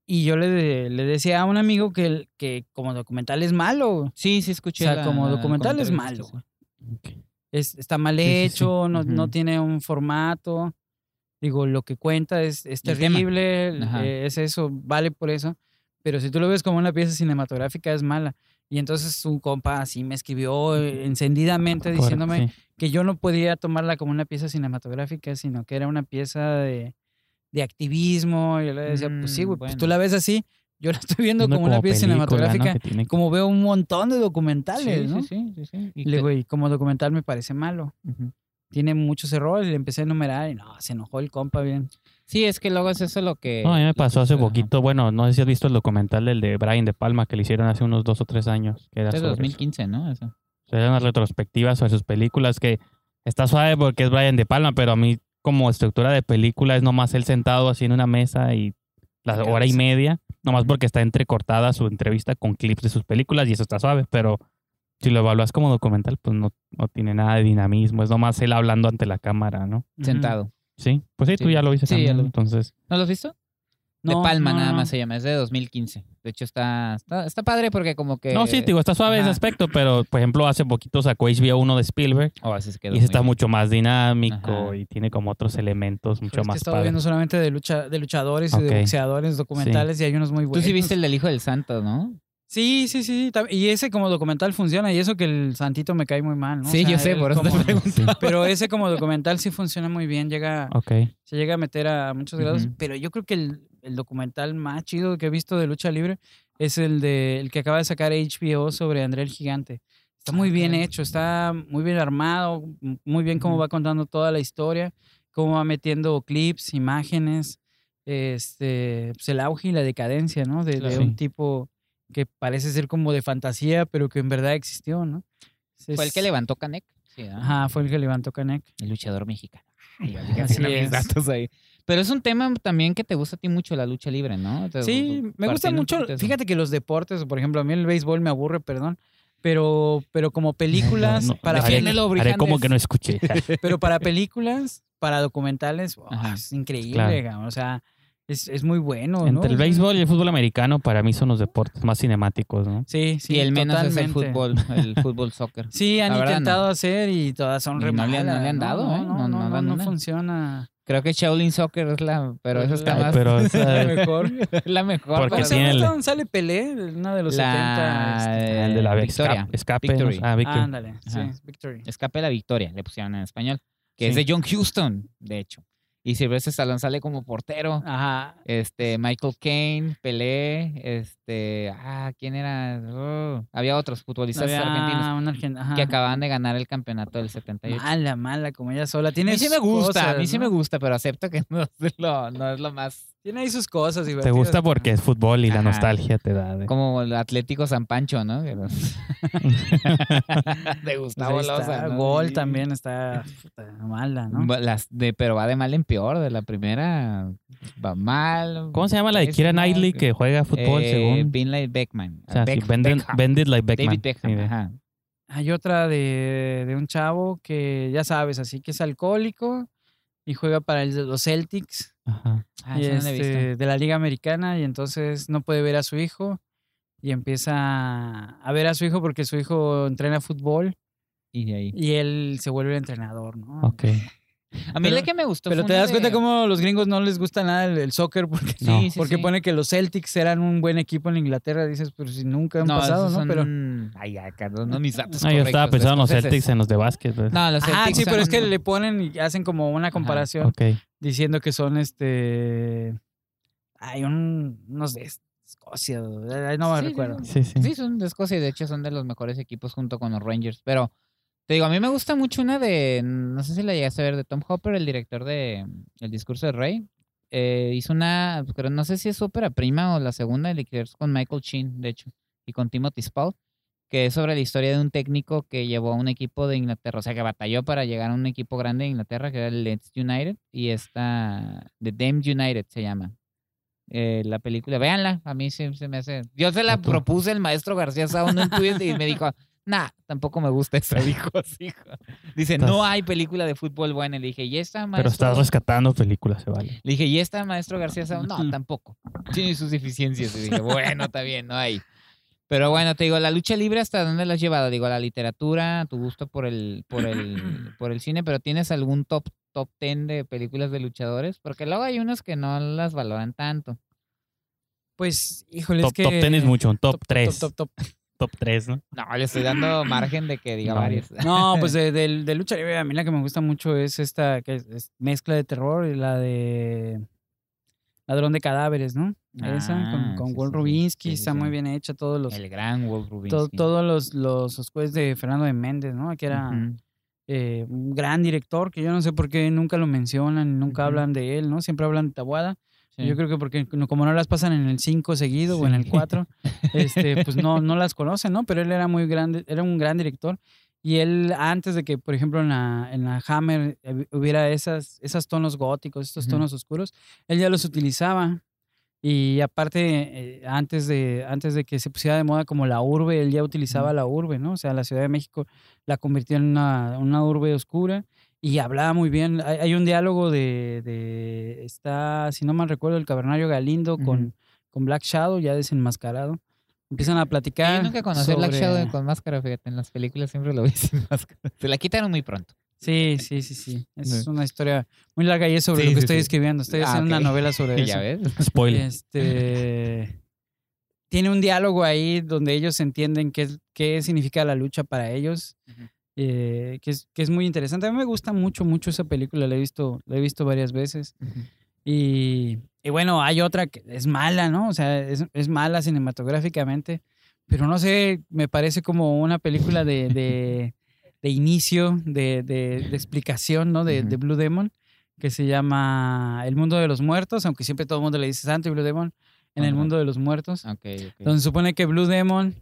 Y yo le, le decía a un amigo que, que como documental es malo. Sí, sí, O escuché. sea, la- como documental es malo. Es, está mal Sí, sí, sí. hecho, No, no tiene un formato. Digo, lo que cuenta es, terrible, eh, es eso, vale por eso. Pero si tú lo ves como una pieza cinematográfica, es mala. Y entonces un compa así me escribió eh, encendidamente diciéndome que yo no podía tomarla como una pieza cinematográfica, sino que era una pieza de, de activismo. Y yo le decía, pues sí, Mm, güey, pues tú la ves así. Yo la estoy viendo como una pieza cinematográfica, tiene- como veo un montón de documentales, Sí, ¿no? sí, sí, sí, sí. Y le digo, y como documental me parece malo. Tiene muchos errores. Y le empecé a enumerar y no, se enojó el compa bien. Sí, es que luego es eso lo que... No, a mí me pasó hace poquito, bueno, no sé si has visto el documental del de Brian De Palma que le hicieron hace unos dos o tres años. Que era Es de sobre eso. 2015, ¿no? Eso. O sea, Era una retrospectiva sobre sus películas que está suave porque es Brian De Palma, pero a mí como estructura de película es nomás él sentado así en una mesa y la hora y media, nomás porque está entrecortada su entrevista con clips de sus películas y eso está suave, pero si lo evalúas como documental, pues no, no tiene nada de dinamismo, es nomás él hablando ante la cámara, ¿no? Sentado. Sí, pues sí, tú Sí. ya lo viste Sí, también, ya lo entonces... ¿No lo has visto? No, de Palma no, nada no. más se llama, es de 2015. De hecho está, está, está padre porque como que... No, sí, digo, está suave ese ajá. aspecto, pero por ejemplo hace poquito sacó HBO uno de Spielberg Oh, así se quedó y ese está mucho más dinámico Ajá. y tiene como otros elementos mucho Pero es que he más estado padres. viendo solamente de, lucha, de luchadores y de boxeadores documentales y hay unos muy Tú buenos. sí viste el del Hijo del Santo, ¿no? Sí, sí, sí. Y ese como documental funciona y eso que el Santito me cae muy mal, ¿no? O Sí, sea, yo sé, por eso te como- pregunto. Sí. Pero ese como documental sí funciona muy bien, llega, Ok. se llega a meter a muchos grados, pero yo creo que el, el documental más chido que he visto de lucha libre es el de el que acaba de sacar HBO sobre André el Gigante. Está muy bien hecho, está muy bien armado, muy bien cómo va contando toda la historia, cómo va metiendo clips, imágenes, este, pues el auge y la decadencia, ¿no? De, de un tipo que parece ser como de fantasía, pero que en verdad existió, ¿no? Fue el que levantó Canek. Ajá, fue el que levantó Canek. El luchador mexicano. Así es. datos ahí. Pero es un tema también que te gusta a ti mucho, la lucha libre, ¿no? Te- Sí, me gusta mucho. Fíjate que los deportes, por ejemplo, a mí el béisbol me aburre, perdón. Pero, pero como películas, No, no, para haré- haré como que no escuché. pero para películas, para documentales, oh, Ajá. es increíble, Claro. cabrón, o sea, es, es muy bueno, ¿no? Entre el O sea, béisbol y el fútbol americano, para mí son los deportes más cinemáticos, ¿no? Sí, sí, y el menos es el totalmente. fútbol, el fútbol soccer. Sí, han La verdad, intentado no. hacer y todas son re no le han- no malas, le han dado, no, ¿eh? No, No- no, no no, no funciona. Creo que Shaolin Soccer es la, pero eso está más pero, sea, la mejor. la mejor. Porque ¿Cómo pero- tiene donde sale Pelé? Una de los La- 70. este, el de la Victoria. escape. Victory. Ah, Victory. Ándale, sí. Victory. Escape a la victoria, le pusieron en español. Que es Sí. de John Houston, de hecho. Y Sylvester Stallone sale como portero. Ajá. Este, Michael Caine, Pelé, este, ah, ¿quién era? Oh, había otros futbolistas Había argentinos un argen- ajá. que acaban de ganar el campeonato del 78. Mala, mala, como ella sola. a Tiene mí sí me gusta, a mí sí me gusta, pero acepto que no es lo, no es lo más Tiene ahí sus cosas Te gusta porque es fútbol y la nostalgia te da. de- como el Atlético San Pancho, ¿no? De Pues Gustavo está, Loza. ¿no? Gol Sí. también está mala, ¿no? Las de, pero va de mal en peor. De la primera va mal. ¿Cómo se llama la de Kira Knightley que- juega fútbol Eh, según? Binley Beckman. O sea, sí, Beck-. Bendit like Beckman. David Beckham, Sí, ajá. Hay otra de, de un chavo que ya sabes, así que es alcohólico y juega para el- los Celtics ajá. Ah, y no este, de la Liga Americana y entonces no puede ver a su hijo y empieza a ver a su hijo porque su hijo entrena fútbol Y de ahí. y él se vuelve el entrenador, ¿no? Ok. A mí Pero- la que me gustó Pero fue te das cuenta cómo a los gringos no les gusta nada el, el soccer porque, No. Sí, sí, porque sí. pone que los Celtics eran un buen equipo en Inglaterra. Dices, pero si nunca han No, pasado, esos ¿no? Pero Ay, ya, Carlos, no mis datos No, yo estaba pensando en los. Celtics en los de básquet. pues. No, los Ah, Celtics sí, pero es que le ponen y hacen como una comparación diciendo que son este. Hay un, unos de Escocia, no me recuerdo. Sí, sí. Sí, son de Escocia y de hecho son de los mejores equipos junto con los Rangers. Pero te digo, a mí me gusta mucho una de, no sé si la llegaste a ver, de Tom Hopper, el director de El discurso del rey. Eh, hizo una, pero no sé si es ópera prima o la segunda, el que es con Michael Sheen, de hecho, y con Timothy Spall, que es sobre la historia de un técnico que llevó a un equipo de Inglaterra, o sea, que batalló para llegar a un equipo grande de Inglaterra, que era el Leeds United, y esta, The Dame United se llama. Eh, la película, véanla, a mí sí se me hace. Yo se la propuse el maestro García Saúl en Twitter y me dijo, nah, tampoco me gusta eso, dijo así. hijo. Dice, Estás- no hay película de fútbol buena. Y le dije, ¿y esta Pero maestro? estás rescatando películas, se vale. Le dije, ¿y esta maestro García Saúl? No, tampoco. Tiene sus deficiencias. Y dije, bueno, está bien, no hay. Pero bueno, te digo, la lucha libre, ¿hasta dónde la has llevado? Digo, la literatura, tu gusto por el, por el, por el cine, pero ¿tienes algún top, top ten de películas de luchadores? Porque luego hay unas que no las valoran tanto. Pues, híjole, Top, es que. top 10 es mucho, un top, top, 3. top, top, top. Top 3, ¿no? No, le estoy dando margen de que diga No, varias. No, pues de, de- de lucha libre, a mí la que me gusta mucho es esta que es, es mezcla de terror y la de Ladrón de Cadáveres, ¿no? Esa, con, Ah, con sí, Walt sí. Rubinsky, Sí, está sí. muy bien hecha, todos los, El gran Wolf to- Rubinsky. todos los, los de Fernando de Méndez, ¿no? Que era eh, un gran director, que yo no sé por qué nunca lo mencionan, nunca hablan de él, ¿no? Siempre hablan de Tabuada. Sí. Yo creo que porque como no las pasan en el 5 seguido o en el Sí. 4, este, pues no, no las conocen, ¿no? Pero él era muy grande, era un gran director. Y él, antes de que, por ejemplo, en la, en la Hammer hubiera esas, esos tonos góticos, estos tonos oscuros, él ya los utilizaba. Y aparte, eh, antes, de, antes de que se pusiera de moda como la urbe, él ya utilizaba la urbe, ¿no? O sea, la Ciudad de México la convirtió en una, una urbe oscura y hablaba muy bien. Hay, hay un diálogo de, de, está, si no mal recuerdo, el cavernario Galindo con, Black Shadow ya desenmascarado. Empiezan a platicar. Yo nunca conocí a Black sobre- Shadow con máscara, fíjate, en las películas siempre lo vi sin máscara. Se la quitaron muy pronto. Sí, sí, sí, sí. Es Sí. una historia muy larga y es sobre Sí, lo que sí, estoy escribiendo. Estoy Ah, haciendo una novela sobre eso. ya ves. Spoiler. Este tiene un diálogo ahí donde ellos entienden qué, qué significa la lucha para ellos, Ujú. Eh, que, es, que es muy interesante. A mí me gusta mucho, mucho esa película, la he visto, la he visto varias veces. Y Y bueno, hay otra que es mala, ¿no? O sea, es, es mala cinematográficamente, pero no sé, me parece como una película de, de, de inicio, de, de, de explicación, ¿no? De, de. Blue Demon, que se llama El mundo de los muertos, aunque siempre todo el mundo le dice Santo y Blue Demon, en el mundo de los muertos. Ok, ok. Donde se supone que Blue Demon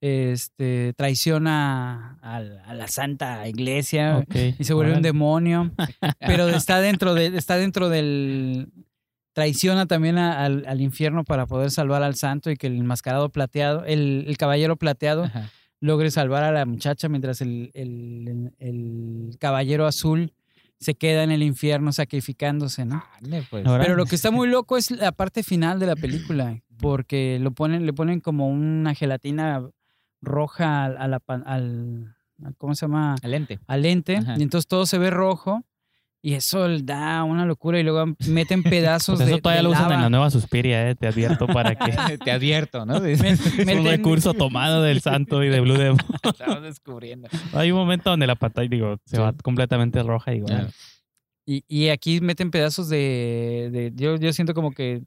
este, traiciona a, a la santa iglesia y se vuelve un demonio, pero está dentro de, está dentro del traiciona también a- al, al infierno para poder salvar al santo y que el enmascarado plateado, el, el caballero plateado Ajá. logre salvar a la muchacha mientras el, el- el caballero azul se queda en el infierno sacrificándose, ¿no? Pues. Pero lo que está muy loco es la parte final de la película, porque lo ponen, le ponen como una gelatina roja al, a la al, al- ¿cómo se llama? Al lente. Al lente, Ajá. y entonces todo se ve rojo, y eso da una locura, y luego meten pedazos Pues eso de, todavía de lo usan en la nueva Suspiria, eh, te advierto para que... Te advierto, ¿no? Es un meten- recurso tomado del Santo y de Blue Demon. Estamos descubriendo. Hay un momento donde la pantalla, digo, se Sí. va completamente roja y digo, Ah. Y, y aquí meten pedazos de, de- yo, yo siento como que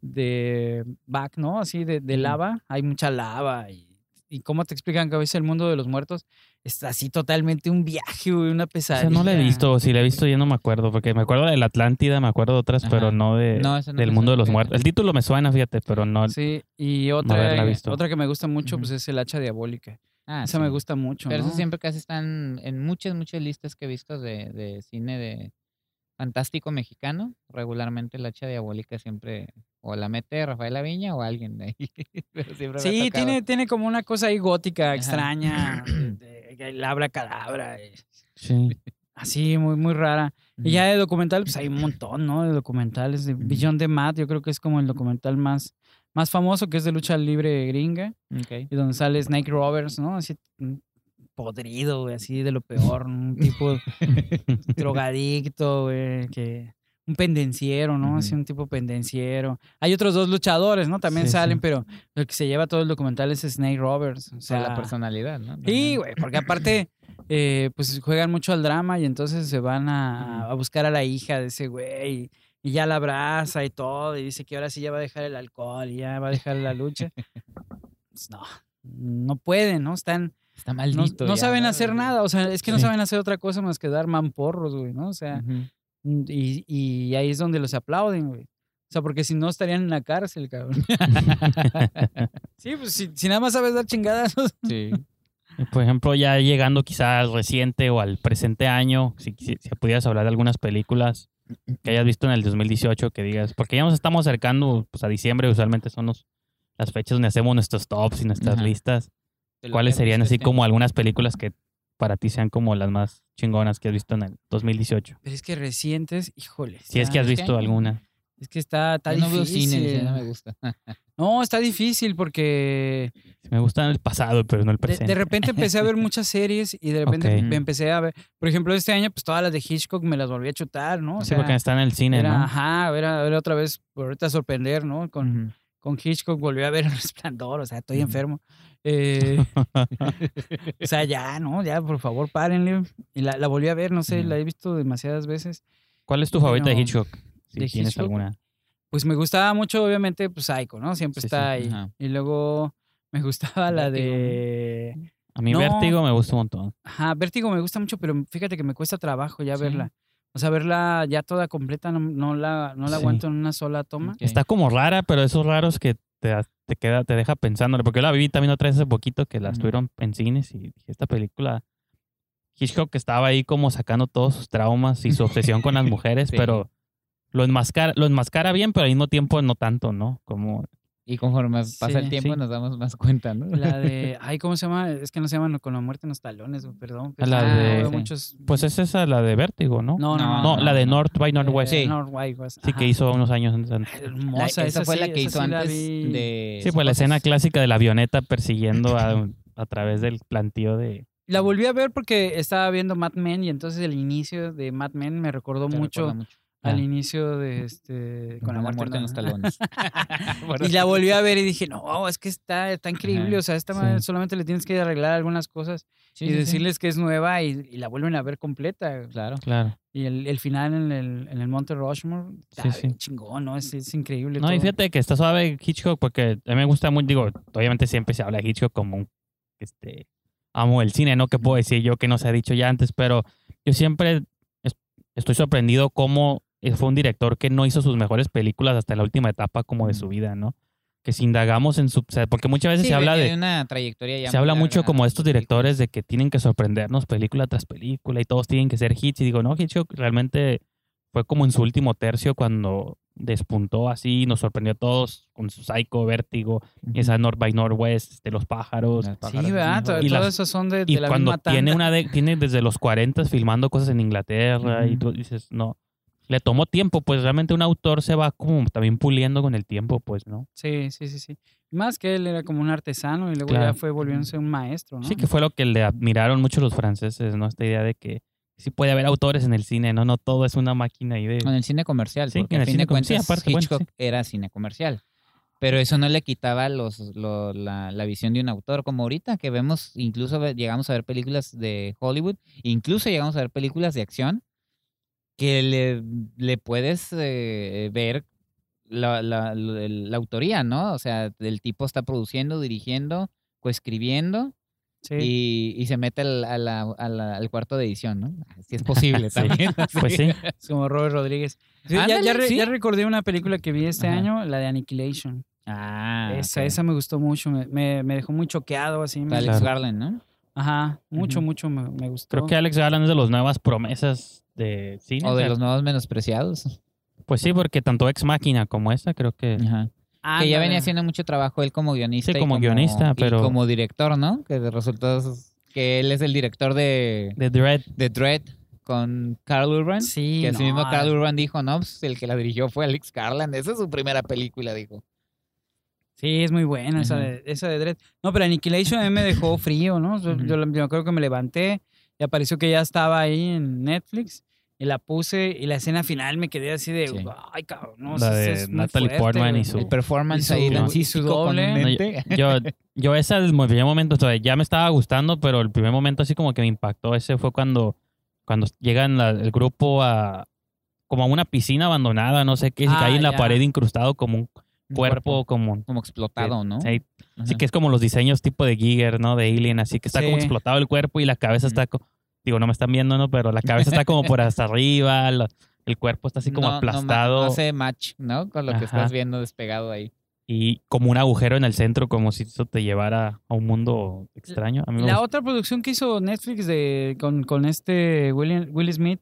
de back, ¿no? Así de, de lava, hay mucha lava y, y cómo te explican que a veces el mundo de los muertos es así totalmente un viaje, güey, una O pesadilla. sea, no la he visto, o si la he visto ya no me acuerdo, porque me acuerdo de la Atlántida, me acuerdo de otras, Ajá. pero no de No, del mundo de los muertos. El título me suena, fíjate, pero no. Sí, y otra, visto. otra que me gusta mucho, pues es el hacha diabólica. Ah, Esa sí. me gusta mucho. Pero ¿no? eso siempre casi están en muchas, muchas listas que he visto de, de cine de fantástico mexicano. Regularmente la hacha diabólica siempre o la mete Rafael Aviña o alguien de ahí. Pero siempre Sí, tiene, tiene como una cosa ahí gótica, Ajá. extraña, de- de- el abra cadabra, Sí. así, muy, muy rara. Y ya de documental, pues hay un montón, ¿no? De documentales. De Beyond the Mat, yo creo que es como el documental más, más famoso, que es de lucha libre gringa, Ok. y donde sale Snake Roberts, ¿no? Así mm, podrido, güey, así de lo peor, un tipo drogadicto, güey, que... Un pendenciero, ¿no? Así un tipo pendenciero. Hay otros dos luchadores, ¿no? También Sí, salen, sí. pero el que se lleva todo el documental es Snake Roberts. O sea, la personalidad, ¿no? Sí, güey, porque aparte, eh, pues juegan mucho al drama y entonces se van a, a buscar a la hija de ese güey y, y ya la abraza y todo y dice que ahora sí ya va a dejar el alcohol y ya va a dejar la lucha. Pues no, no pueden, ¿no? Están, Está maldito. no ya, saben hacer nada, o sea, es que no saben hacer otra cosa más que dar mamporros, güey, ¿no? O sea, Ujú. y, y ahí es donde los aplauden, güey. O sea, porque si no estarían en la cárcel, cabrón. Sí, pues si, si nada más sabes dar chingadazos. Sí. Por ejemplo, ya llegando quizá al reciente o al presente año, si, si, si pudieras hablar de algunas películas que hayas visto en el 2018 que digas, porque ya nos estamos acercando pues, a diciembre, usualmente son los- las fechas donde hacemos nuestros tops y nuestras Ajá. listas. ¿Cuáles serían así este como algunas películas que para ti sean como las más chingonas que has visto en el 2018? Pero es que recientes, híjole. Si es que has visto alguna. Es que está, está Yo no veo difícil. cine, no me gusta. No, está difícil porque Me gusta el pasado, pero no el presente. de repente empecé a ver muchas series y de repente Ok. me empecé a ver, por ejemplo, este año pues todas las de Hitchcock me las volví a chutar, ¿no? O sí, sea, porque está en el cine, era, ¿no? ajá, a ver, a ver otra vez, ahorita sorprender, ¿no? Con. Con Hitchcock volví a ver El Resplandor, o sea, estoy enfermo. Eh, o sea, ya, ¿no? Ya, por favor, párenle. Y la, la volví a ver, no sé, la he visto demasiadas veces. ¿Cuál es tu favorita de Hitchcock? Si de tienes Hitchcock, alguna. Pues me gustaba mucho, obviamente, pues Psycho, ¿no? Siempre Sí, está sí, ahí. ajá. Y luego me gustaba la de... A mí No. Vértigo me gusta un montón. Ajá, Vértigo me gusta mucho, pero fíjate que me cuesta trabajo ya Sí. verla. O sea, verla ya toda completa, no, no la, no la Sí. aguanto en una sola toma. Está como rara, pero esos raros que te, te queda, te deja pensándole. Porque yo la viví también otra vez hace poquito que la estuvieron en cines y dije, esta película. Hitchcock estaba ahí como sacando todos sus traumas y su obsesión con las mujeres, Sí. pero lo enmascara, lo enmascara bien, pero al mismo tiempo no tanto, ¿no? Como Y conforme pasa Sí, el tiempo sí. nos damos más cuenta, ¿no? La de, ay, ¿cómo se llama? Es que no se llaman con la muerte en los talones, perdón. pero La sí, de- muchos... pues es esa la de Vértigo, ¿no? No, no, No, la de no. North by Northwest. Sí, Northwest, West, sí que hizo unos años antes. La- Hermosa, esa, fue sí, la que esa hizo antes de... Sí, pues la escena clásica de la avioneta persiguiendo a, a través del plantío de... La volví a ver porque estaba viendo Mad Men y entonces el inicio de Mad Men me recordó Te mucho, mucho. Al Ah. inicio de este con la muerte, en los talones. Y la volví a ver y dije, no, es que está, está increíble. Ajá, O sea, esta sí. madre solamente le tienes que arreglar algunas cosas Sí, y sí, sí. decirles que es nueva y, y la vuelven a ver completa. Claro. Claro. Y el, el final en el, en el Monte Rushmore, está Sí, sí. bien chingón, ¿no? Es, es increíble. No, y fíjate que está suave Hitchcock porque a mí me gusta muy, digo, obviamente siempre se habla de Hitchcock como un, este, amo el cine, ¿no? Que puedo decir yo que no se ha dicho ya antes, pero yo siempre es- estoy sorprendido cómo fue un director que no hizo sus mejores películas hasta la última etapa como de su vida, ¿no? Que si indagamos en su, o sea, porque muchas veces Sí, se habla de, una trayectoria ya se habla mucho como de estos directores de que tienen que sorprendernos película tras película y todos tienen que ser hits. Y digo, no, Hitchcock realmente fue como en su último tercio cuando despuntó así y nos sorprendió a todos con su Psycho, Vértigo, esa North by Northwest, de los pájaros. Sí, ¿verdad? Y Todas las- esas son de, de Y la cuando misma tanda. tiene una de, tiene desde los 40 filmando cosas en Inglaterra y tú dices, no, le tomó tiempo, pues realmente un autor se va como también puliendo con el tiempo, pues, ¿no? Sí, sí, sí, sí. Más que él era como un artesano y luego Claro. ya fue volviéndose un maestro, ¿no? Sí, que fue lo que le admiraron mucho los franceses, ¿no? Esta idea de que sí puede haber autores en el cine, ¿no? No todo es una máquina ahí de... En el cine comercial, Sí, porque en a el fin cine de com- sí, cuentas aparte, bueno, Hitchcock sí. era cine comercial. Pero eso no le quitaba los, lo- la, la visión de un autor, como ahorita que vemos, incluso llegamos a ver películas de Hollywood, incluso llegamos a ver películas de acción, que le, le puedes eh, ver la, la, la- la autoría, ¿no? O sea, el tipo está produciendo, dirigiendo, coescribiendo Sí. y, y se mete al, a la- a la- al cuarto de edición, ¿no? Si es posible Sí. también. Pues sí, Es como Robert Rodríguez. Sí, ya, Ándale, ya, re- sí. ya recordé una película que vi este Ajá. año, la de Annihilation. Ah, esa, esa me gustó mucho, me, me, me dejó muy choqueado así. Alex Claro. Garland, ¿no? Ajá, mucho, mucho me, me gustó. creo que Alex Garland es de las nuevas promesas de cine. O o de sea, los nuevos menospreciados. Pues sí, porque tanto Ex Máquina como esta creo que... Ajá. Que ya venía haciendo mucho trabajo él como guionista. Sí, y como guionista, y pero- como director, ¿no? Que resultó que él es el director de, De Dread. de Dread con Carl Urban. Sí, que así no, mismo Carl Urban dijo, no, pues el que la dirigió fue Alex Garland. Esa es su primera película, dijo. Sí, es muy buena esa, de, esa de Dredd. No, pero Annihilation a mí me dejó frío, ¿no? Yo, yo creo que me levanté y apareció que ya estaba ahí en Netflix y la puse y la escena final me quedé así de, Sí. ay, cabrón, no, La de es Natalie fuerte, Portman y güey". su- El performance Y su- ahí y su doble. No. Yo, yo esa el primer momento, o sea, ya me estaba gustando, pero el primer momento así como que me impactó ese fue cuando, cuando llegan la- el grupo a como a una piscina abandonada, no sé qué, y Ah, cae en la pared incrustado como un Un cuerpo, como... como explotado, ¿no? Sí, Ajá. sí que es como los diseños tipo de Giger, ¿no? De Alien, así que está como Sí. explotado el cuerpo y la cabeza está... co- Digo, no me están viendo, ¿no? Pero la cabeza está como por hasta arriba, la- el cuerpo está así como No- no aplastado No, hace match, ¿no? Con lo que Ajá. estás viendo despegado ahí. y como un agujero en el centro, como si eso te llevara a un mundo extraño. A mí La otra producción que hizo Netflix de, con, con este William, Will Smith,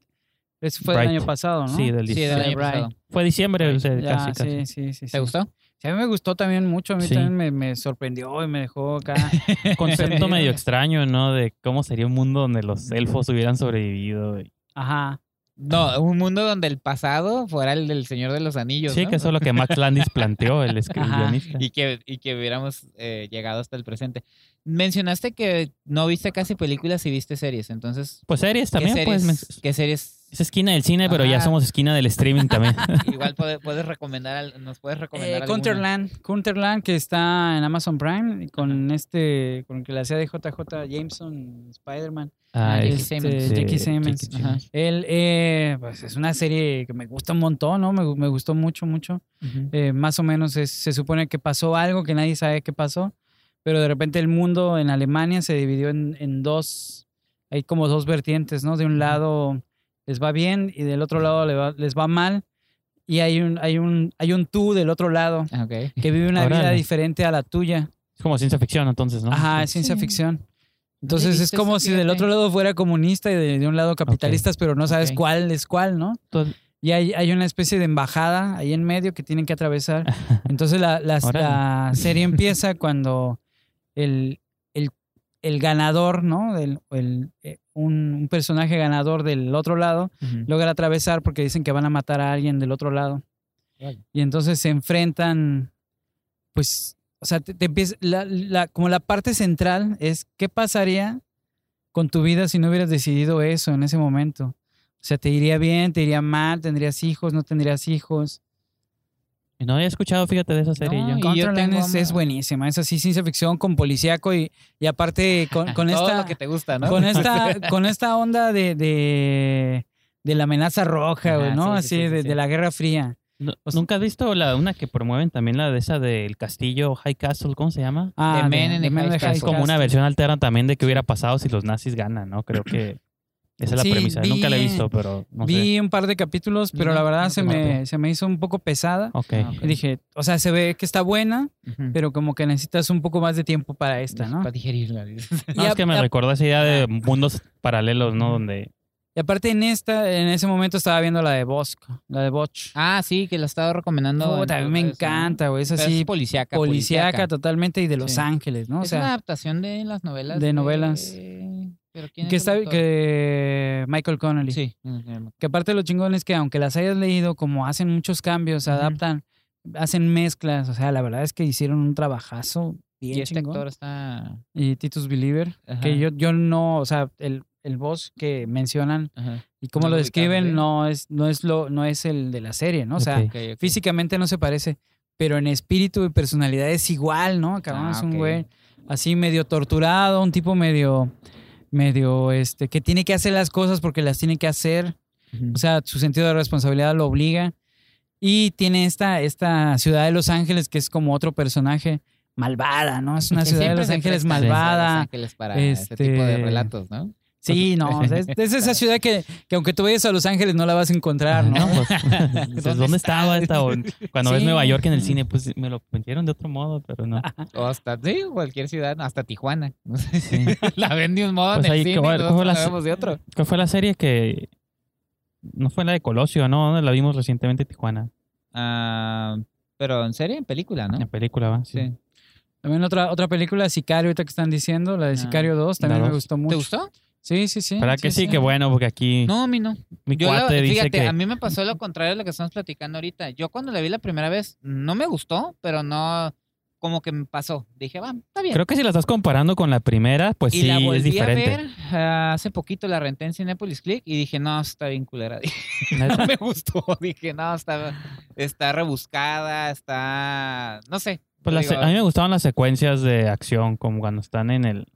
ese fue Bright. el año pasado, ¿no? Sí, del Sí, 16. del año pasado. Fue diciembre, o sea, Ya, casi, casi. sí, sí, sí, sí. ¿Te gustó? Sí, a mí me gustó también mucho, a mí Sí. también me, me sorprendió y me dejó acá. Concepto medio extraño, ¿no? De cómo sería un mundo donde los elfos hubieran sobrevivido. y- Ajá. No, un mundo donde el pasado fuera el del Señor de los Anillos. Sí, ¿no? que eso es lo que Max Landis planteó, el guionista. Y que, y que hubiéramos eh, llegado hasta el presente. Mencionaste que no viste casi películas y viste series, entonces. Pues series ¿qué también, series, pues. ¿Qué series? Es esquina del cine, pero ya somos esquina del streaming también. Igual puede- puedes recomendar, al- nos puedes recomendar. Eh? Counterland, Counterland que está en Amazon Prime y con este, con el que le hacía de JJ Jameson, Spider-Man. Ah, Jackie es- Simmons. sí, Jackie Simmons. Él, eh, pues es una serie que me gusta un montón, ¿no? Me, me gustó mucho, mucho. Eh, más o menos es- se supone que pasó algo que nadie sabe qué pasó, pero de repente el mundo en Alemania se dividió en, en dos, hay como dos vertientes, ¿no? De un lado les va bien y del otro lado va- les va mal y hay un, hay un, hay un tú del otro lado Ah, que vive una vida diferente a la tuya. Es como ciencia ficción, entonces, ¿no? Ajá, es ciencia Sí. ficción. Entonces es como si del otro lado fuera comunista y de, de un lado capitalistas, pero no sabes cuál es cuál, ¿no? Entonces- Y hay, hay una especie de embajada ahí en medio que tienen que atravesar. Entonces la, la serie empieza cuando el, el, ganador, ¿no? El, el, eh, un, un personaje ganador del otro lado logra atravesar porque dicen que van a matar a alguien del otro lado. Vale. Y entonces se enfrentan, pues, o sea, te, te empieza, la, la- como la parte central es qué pasaría con tu vida si no hubieras decidido eso en ese momento. O sea, te iría bien, te iría mal, tendrías hijos, no tendrías hijos. No había escuchado, fíjate, de esa serie No, yo. y yo es, es ma- buenísima, es así ciencia ficción con policíaco y, y aparte con, con Todo esta lo que te gusta, ¿no? con esta con esta onda de, de, de la amenaza roja, güey, Ajá, ¿no? sí, sí, así sí, sí, de, sí. de la Guerra Fría. No- O sea- ¿Nunca has visto la una que promueven también, la de esa del castillo High Castle? ¿Cómo se llama? Ah, The Men the Men in High the Castle. es como una versión alterna también de qué hubiera pasado si los nazis ganan, ¿no? Creo que esa es la Sí, premisa. Nunca la he vi- visto, pero no Vi sé. un par de capítulos, pero No, la verdad no se, me, se me hizo un poco pesada. Ok. Ah, ok. Y dije, o sea, se ve que está buena, pero como que necesitas un poco más de tiempo para esta, ¿no? Para digerirla. No, es que me a- recordó esa idea de mundos paralelos, ¿no? Donde Y aparte en esta, en ese momento estaba viendo la de Bosco, la de Botch. Ah, sí, que la estaba recomendando. Mí en me encanta, güey. Es así, es policíaca. policíaca totalmente y de Los Sí. Ángeles, ¿no? O es una adaptación de las novelas. de novelas. ¿Pero quién que es está que Michael Connelly. Sí. Que aparte lo chingón es que aunque las hayas leído, como hacen muchos cambios, Ujú. adaptan, hacen mezclas, o sea, la verdad es que hicieron un trabajazo bien Y este chingón. actor está. Y Titus Believer, Ajá. que yo, yo no, o sea, el, el voz que mencionan Ajá. y cómo No lo describen no es, no es lo, no es el de la serie, ¿no? O sea, físicamente no se parece, pero en espíritu y personalidad es igual, ¿no? Cabrón, Ah, un güey así medio torturado, un tipo medio, medio, este, que tiene que hacer las cosas porque las tiene que hacer. O sea, su sentido de responsabilidad lo obliga. Y tiene esta, esta ciudad de Los Ángeles que es como otro personaje malvada, ¿no? Es una ciudad de Los Ángeles prestan Los malvada. Ángeles para este tipo de relatos, ¿no? Sí, no, o sea, es, es esa ciudad que, que aunque tú vayas a Los Ángeles no la vas a encontrar, ¿no? No, pues, dices, ¿dónde estaba esta? O Cuando ves. Nueva York en el cine, pues me lo metieron de otro modo, pero no. O hasta, sí, cualquier ciudad, hasta Tijuana. la ven de un modo Pues en el ahí, cine, ¿cómo- nosotros cómo la vemos de otro. ¿Cuál fue la serie que no fue la de Colosio, no? ¿Dónde La vimos recientemente en Tijuana, Ah, pero en serie, en película, ¿no? en película, ¿va? Sí. Sí. También otra, otra película, Sicario, ahorita que están diciendo, la de Ah. Sicario 2, La también me gustó ¿Te mucho. gustó? Sí, sí, sí. ¿Verdad que sí? Qué bueno, porque aquí No, a mí no. mi Yo la- cuate dice fíjate, que... a mí me pasó lo contrario de lo que estamos platicando ahorita. Yo cuando la vi la primera vez, no me gustó, pero no, como que me pasó. Dije, va, está bien. Creo que si la estás comparando con la primera, pues y sí, la es volví a diferente. ver ah, hace poquito, la renté en Cinepolis Click y dije, no, está bien culera. No me gustó. Dije, no, está, está rebuscada, está, no sé. Pues Digo, a mí me gustaban las secuencias de acción, como cuando están en el,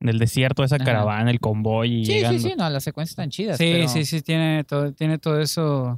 en el desierto, esa Ajá. caravana, el convoy y Sí, llegando. sí, sí, no, las secuencias están chidas. Sí, pero- sí, sí, tiene todo, tiene todo eso.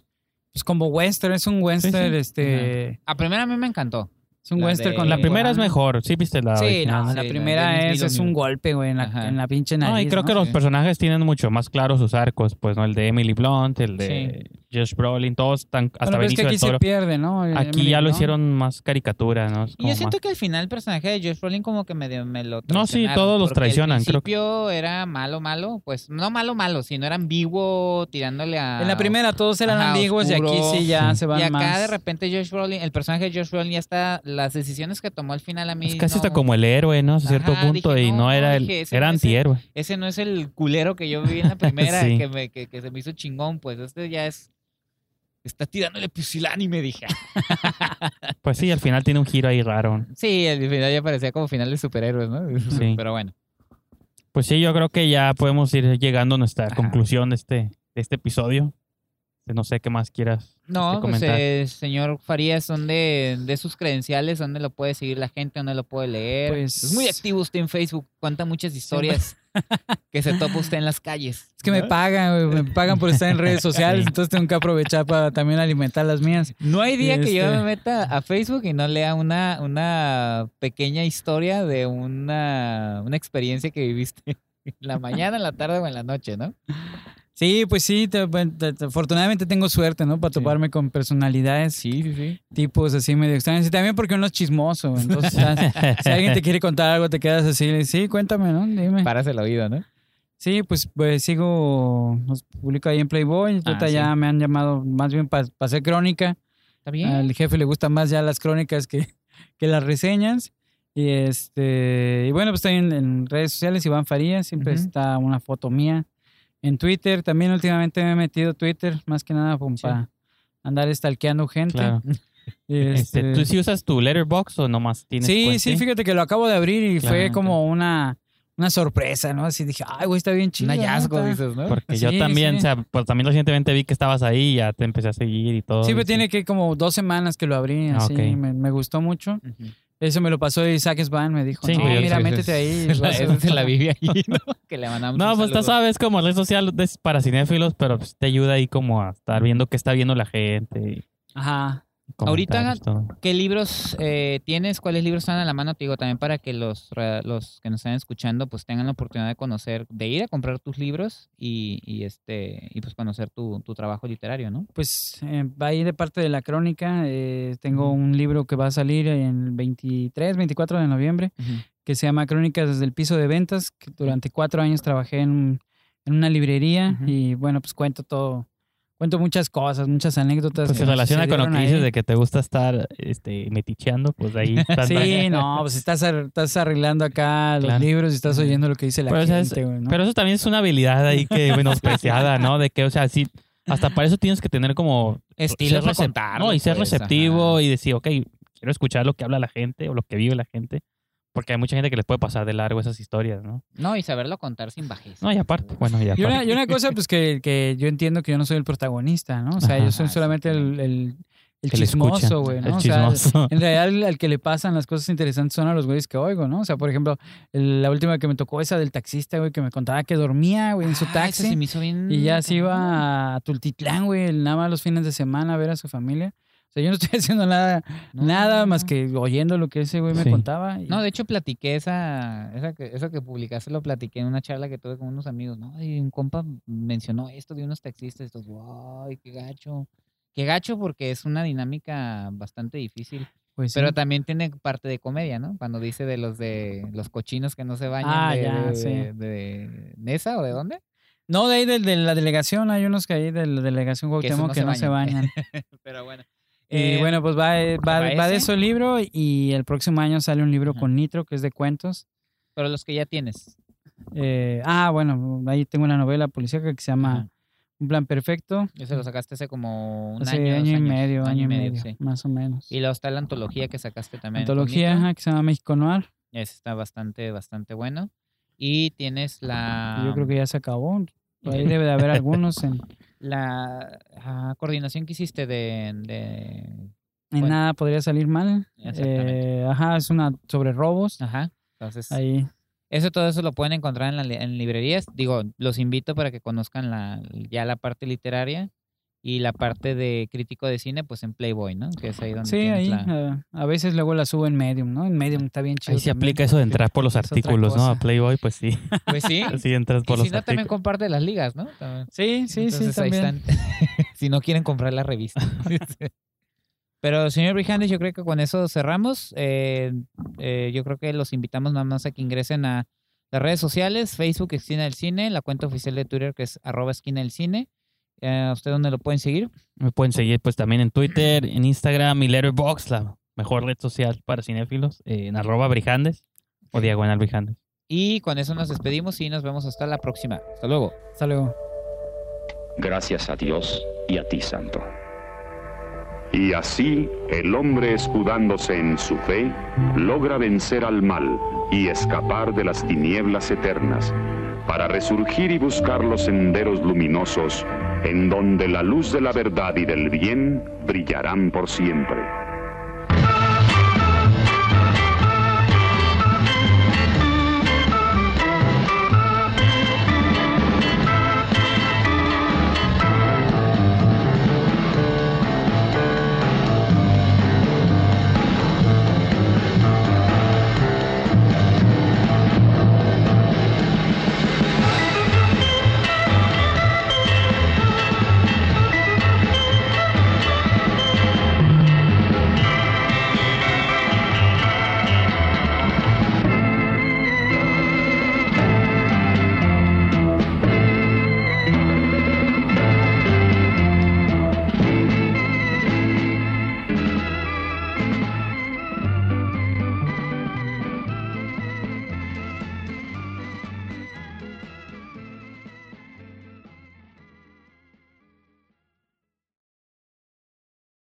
Pues como western, es un western, este. A primera a mí me encantó. Es un La western de- con La primera es mejor, sí viste la Sí, original, no, Sí, la la primera de es, es un golpe, güey, en la, en la pinche nariz. No, y creo que ¿no? los Sí. personajes tienen mucho más claros sus arcos, pues, ¿no? El de Emily Blunt, el de Josh Brolin, todos están hasta Bueno, pero es que aquí del se pierde, ¿no? Aquí Emily ya lo Blunt. hicieron más caricatura, ¿no? Y yo siento más- que al final el personaje de Josh Brolin como que medio me lo No, sí, todos los traicionan, Al creo que- principio era malo, malo, pues no malo, malo, sino era ambiguo tirándole a... En la primera todos eran Ajá, ambiguos y aquí sí ya se van Y acá más. de repente Josh Brolin, el personaje de Josh Brolin ya está, las decisiones que tomó al final a mí Es casi no- hasta como el héroe, ¿no? A cierto Ajá, punto, dije, y no, era el... dije, era no es el- antihéroe. Ese no es el culero que yo vi en la primera, Sí. que, me, que, que se me hizo chingón, pues este ya es... Está tirándole pusilánime, dije. Pues sí, al final tiene un giro ahí raro. Sí, al final ya parecía como final de superhéroes, ¿no? Sí. Pero bueno. Pues sí, yo creo que ya podemos ir llegando a nuestra Ajá. conclusión de este, de este episodio. No sé qué más quieras No, este, pues comentar. eh, señor Farías, son de, sus credenciales, dónde lo puede seguir la gente, dónde lo puede leer. Pues- Es muy activo usted en Facebook, cuenta muchas historias que se topa usted en las calles. Es que me ¿no? pagan, me pagan por estar en redes sociales, Sí. entonces tengo que aprovechar para también alimentar las mías. No hay día que yo Este- me meta a Facebook y no lea una, una pequeña historia de una, una experiencia que viviste en la mañana, en la tarde o en la noche, ¿no? Sí, pues sí, te- te- te- afortunadamente tengo suerte, ¿no? Para Sí. toparme con personalidades, Sí, sí, sí. tipos así medio extraños. Y también porque uno es chismoso, entonces si alguien te quiere contar algo, te quedas así, sí, cuéntame, ¿no? Dime. Paras el oído, ¿no? Sí, pues, pues sigo, los publico ahí en Playboy, ahorita Ah, ya me han llamado más bien para hacer crónica. Está bien. Al jefe le gustan más ya las crónicas que, que las reseñas. Y este y bueno, pues estoy en, en redes sociales, Iván Farías, siempre está una foto mía. En Twitter, también últimamente me he metido a Twitter, más que nada como Sí. para andar stalkeando gente. Claro. Este, este, ¿Tú sí usas tu letterbox o nomás tienes sí, cuenta? sí, fíjate que lo acabo de abrir y fue Claro, como una, una sorpresa, ¿no? Así dije, ay, güey, está bien chido. Un hallazgo, dices, ¿no? Porque yo también, sí. o sea, pues también recientemente vi que estabas ahí y ya te empecé a seguir y todo. Sí, pero tiene que como dos semanas que lo abrí, Ah, así, ok. me, me gustó mucho. Ujú. Eso me lo pasó Isaac Svan, me dijo, Sí, no, mira, métete ahí. se la vive ahí, ¿no? Que le mandamos No, un pues tú sabes, como red social es para cinéfilos, pero pues, te ayuda ahí como a estar viendo qué está viendo la gente. y Ajá. Ahorita-. ¿Qué libros eh, tienes? ¿Cuáles libros están a la mano? Te digo también para que los, los que nos están escuchando pues tengan la oportunidad de conocer, de ir a comprar tus libros y, y este y pues conocer tu, tu trabajo literario, ¿no? Pues eh, va ahí de parte de la crónica. eh, tengo un libro que va a salir en el 23, 24 de noviembre, que se llama Crónicas desde el piso de ventas, que durante cuatro años trabajé en, en una librería y bueno, pues cuento todo, cuento muchas cosas, muchas anécdotas. Pues se relaciona con lo que dices de que te gusta estar este, meticheando, pues ahí estás. Sí, no, pues estás, ar- estás arreglando acá los Claro. libros y estás oyendo lo que dice la Pero, es- gente, güey, ¿no? Pero eso también es una habilidad ahí que menospreciada, ¿no? De que, o sea, sí, hasta para eso tienes que tener como Estilo ser para recep- contarlo, No, y ser pues, receptivo ajá. y decir, ok, quiero escuchar lo que habla la gente o lo que vive la gente. Porque hay mucha gente que les puede pasar de largo esas historias, ¿no? No, y saberlo contar sin bajeza. No, y aparte, bueno, y Y aparte. una, y una cosa, pues que, que yo entiendo que yo no soy el protagonista, ¿no? O sea, Ajá. yo soy Ah, solamente el, chismoso, güey, ¿no? El O sea, en realidad al, que le pasan las cosas interesantes son a los güeyes que oigo, ¿no? O sea, por ejemplo, el- la última que me tocó esa del taxista, güey, que me contaba que dormía, güey, en su Ah, taxi. se me hizo bien Y ya se iba a Tultitlán, güey, nada más los fines de semana a ver a su familia. O sea, yo no estoy haciendo nada, No, nada no, más que oyendo lo que ese güey me Sí. contaba. y- No, de hecho platiqué esa, esa que, eso que publicaste, lo platiqué en una charla que tuve con unos amigos, ¿no? Y un compa mencionó esto de unos taxistas, estos, wow, qué gacho. Qué gacho porque es una dinámica bastante difícil. pues, sí. Pero también tiene parte de comedia, ¿no? Cuando dice de los de los cochinos que no se bañan Ah, de, ya, de, sí. de- de Nesa o de dónde? No, de ahí de, de la delegación, hay unos que ahí de la delegación Que Cuauhtémoc no que se no se bañan. Pero bueno. Y Eh, bueno, pues va, eh, va, ¿va va de ese? eso el libro y el próximo año sale un libro Ajá. con Nitro que es de cuentos. pero los que ya tienes. Eh, ah, bueno, ahí tengo una novela policíaca que se llama Ajá. Un plan perfecto. Ese lo sacaste hace como un Hace año, año, y años, medio, año, y medio, sí. más o menos. Y luego está la antología que sacaste también. Antología ajá, que se llama México Noir. Ese está bastante, bastante bueno. Y tienes la, yo creo que ya se acabó. Por ahí debe de haber algunos en, la ah, coordinación que hiciste de, de- en Bueno. nada podría salir mal. Eh, ajá, es una sobre robos. Ajá. Entonces, Ahí. eso todo eso lo pueden encontrar en, la en librerías. Digo, los invito para que conozcan la, ya la parte literaria y la parte de crítico de cine, pues en Playboy, ¿no? Que es ahí donde Sí, tienes ahí. la- ah, a veces luego la subo en Medium, ¿no? En Medium está bien chido. Ahí se aplica eso de entrar por los Es artículos, ¿no? A. Playboy, pues sí. Pues sí. Sí, entras por y los si no, también comparte las ligas, ¿no? También. Sí, sí, sí, Entonces, ahí también. están. si no quieren comprar la revista. Pero, señor Brijandes, yo creo que con eso cerramos. Eh, eh, yo creo que los invitamos nada más a que ingresen a las redes sociales, Facebook Esquina del Cine, la cuenta oficial de Twitter que es arroba esquina del cine. Eh, ¿Usted dónde lo pueden seguir? Me pueden seguir pues también en Twitter, en Instagram y Letterboxd, la mejor red social para cinéfilos, eh, en arroba brijandes o diagonal brijandes. Y con eso nos despedimos y nos vemos hasta la próxima. Hasta luego. Hasta luego. Gracias a Dios y a ti, Santo. Y así, el hombre escudándose en su fe, logra vencer al mal y escapar de las tinieblas eternas, para resurgir y buscar los senderos luminosos, en donde la luz de la verdad y del bien brillarán por siempre.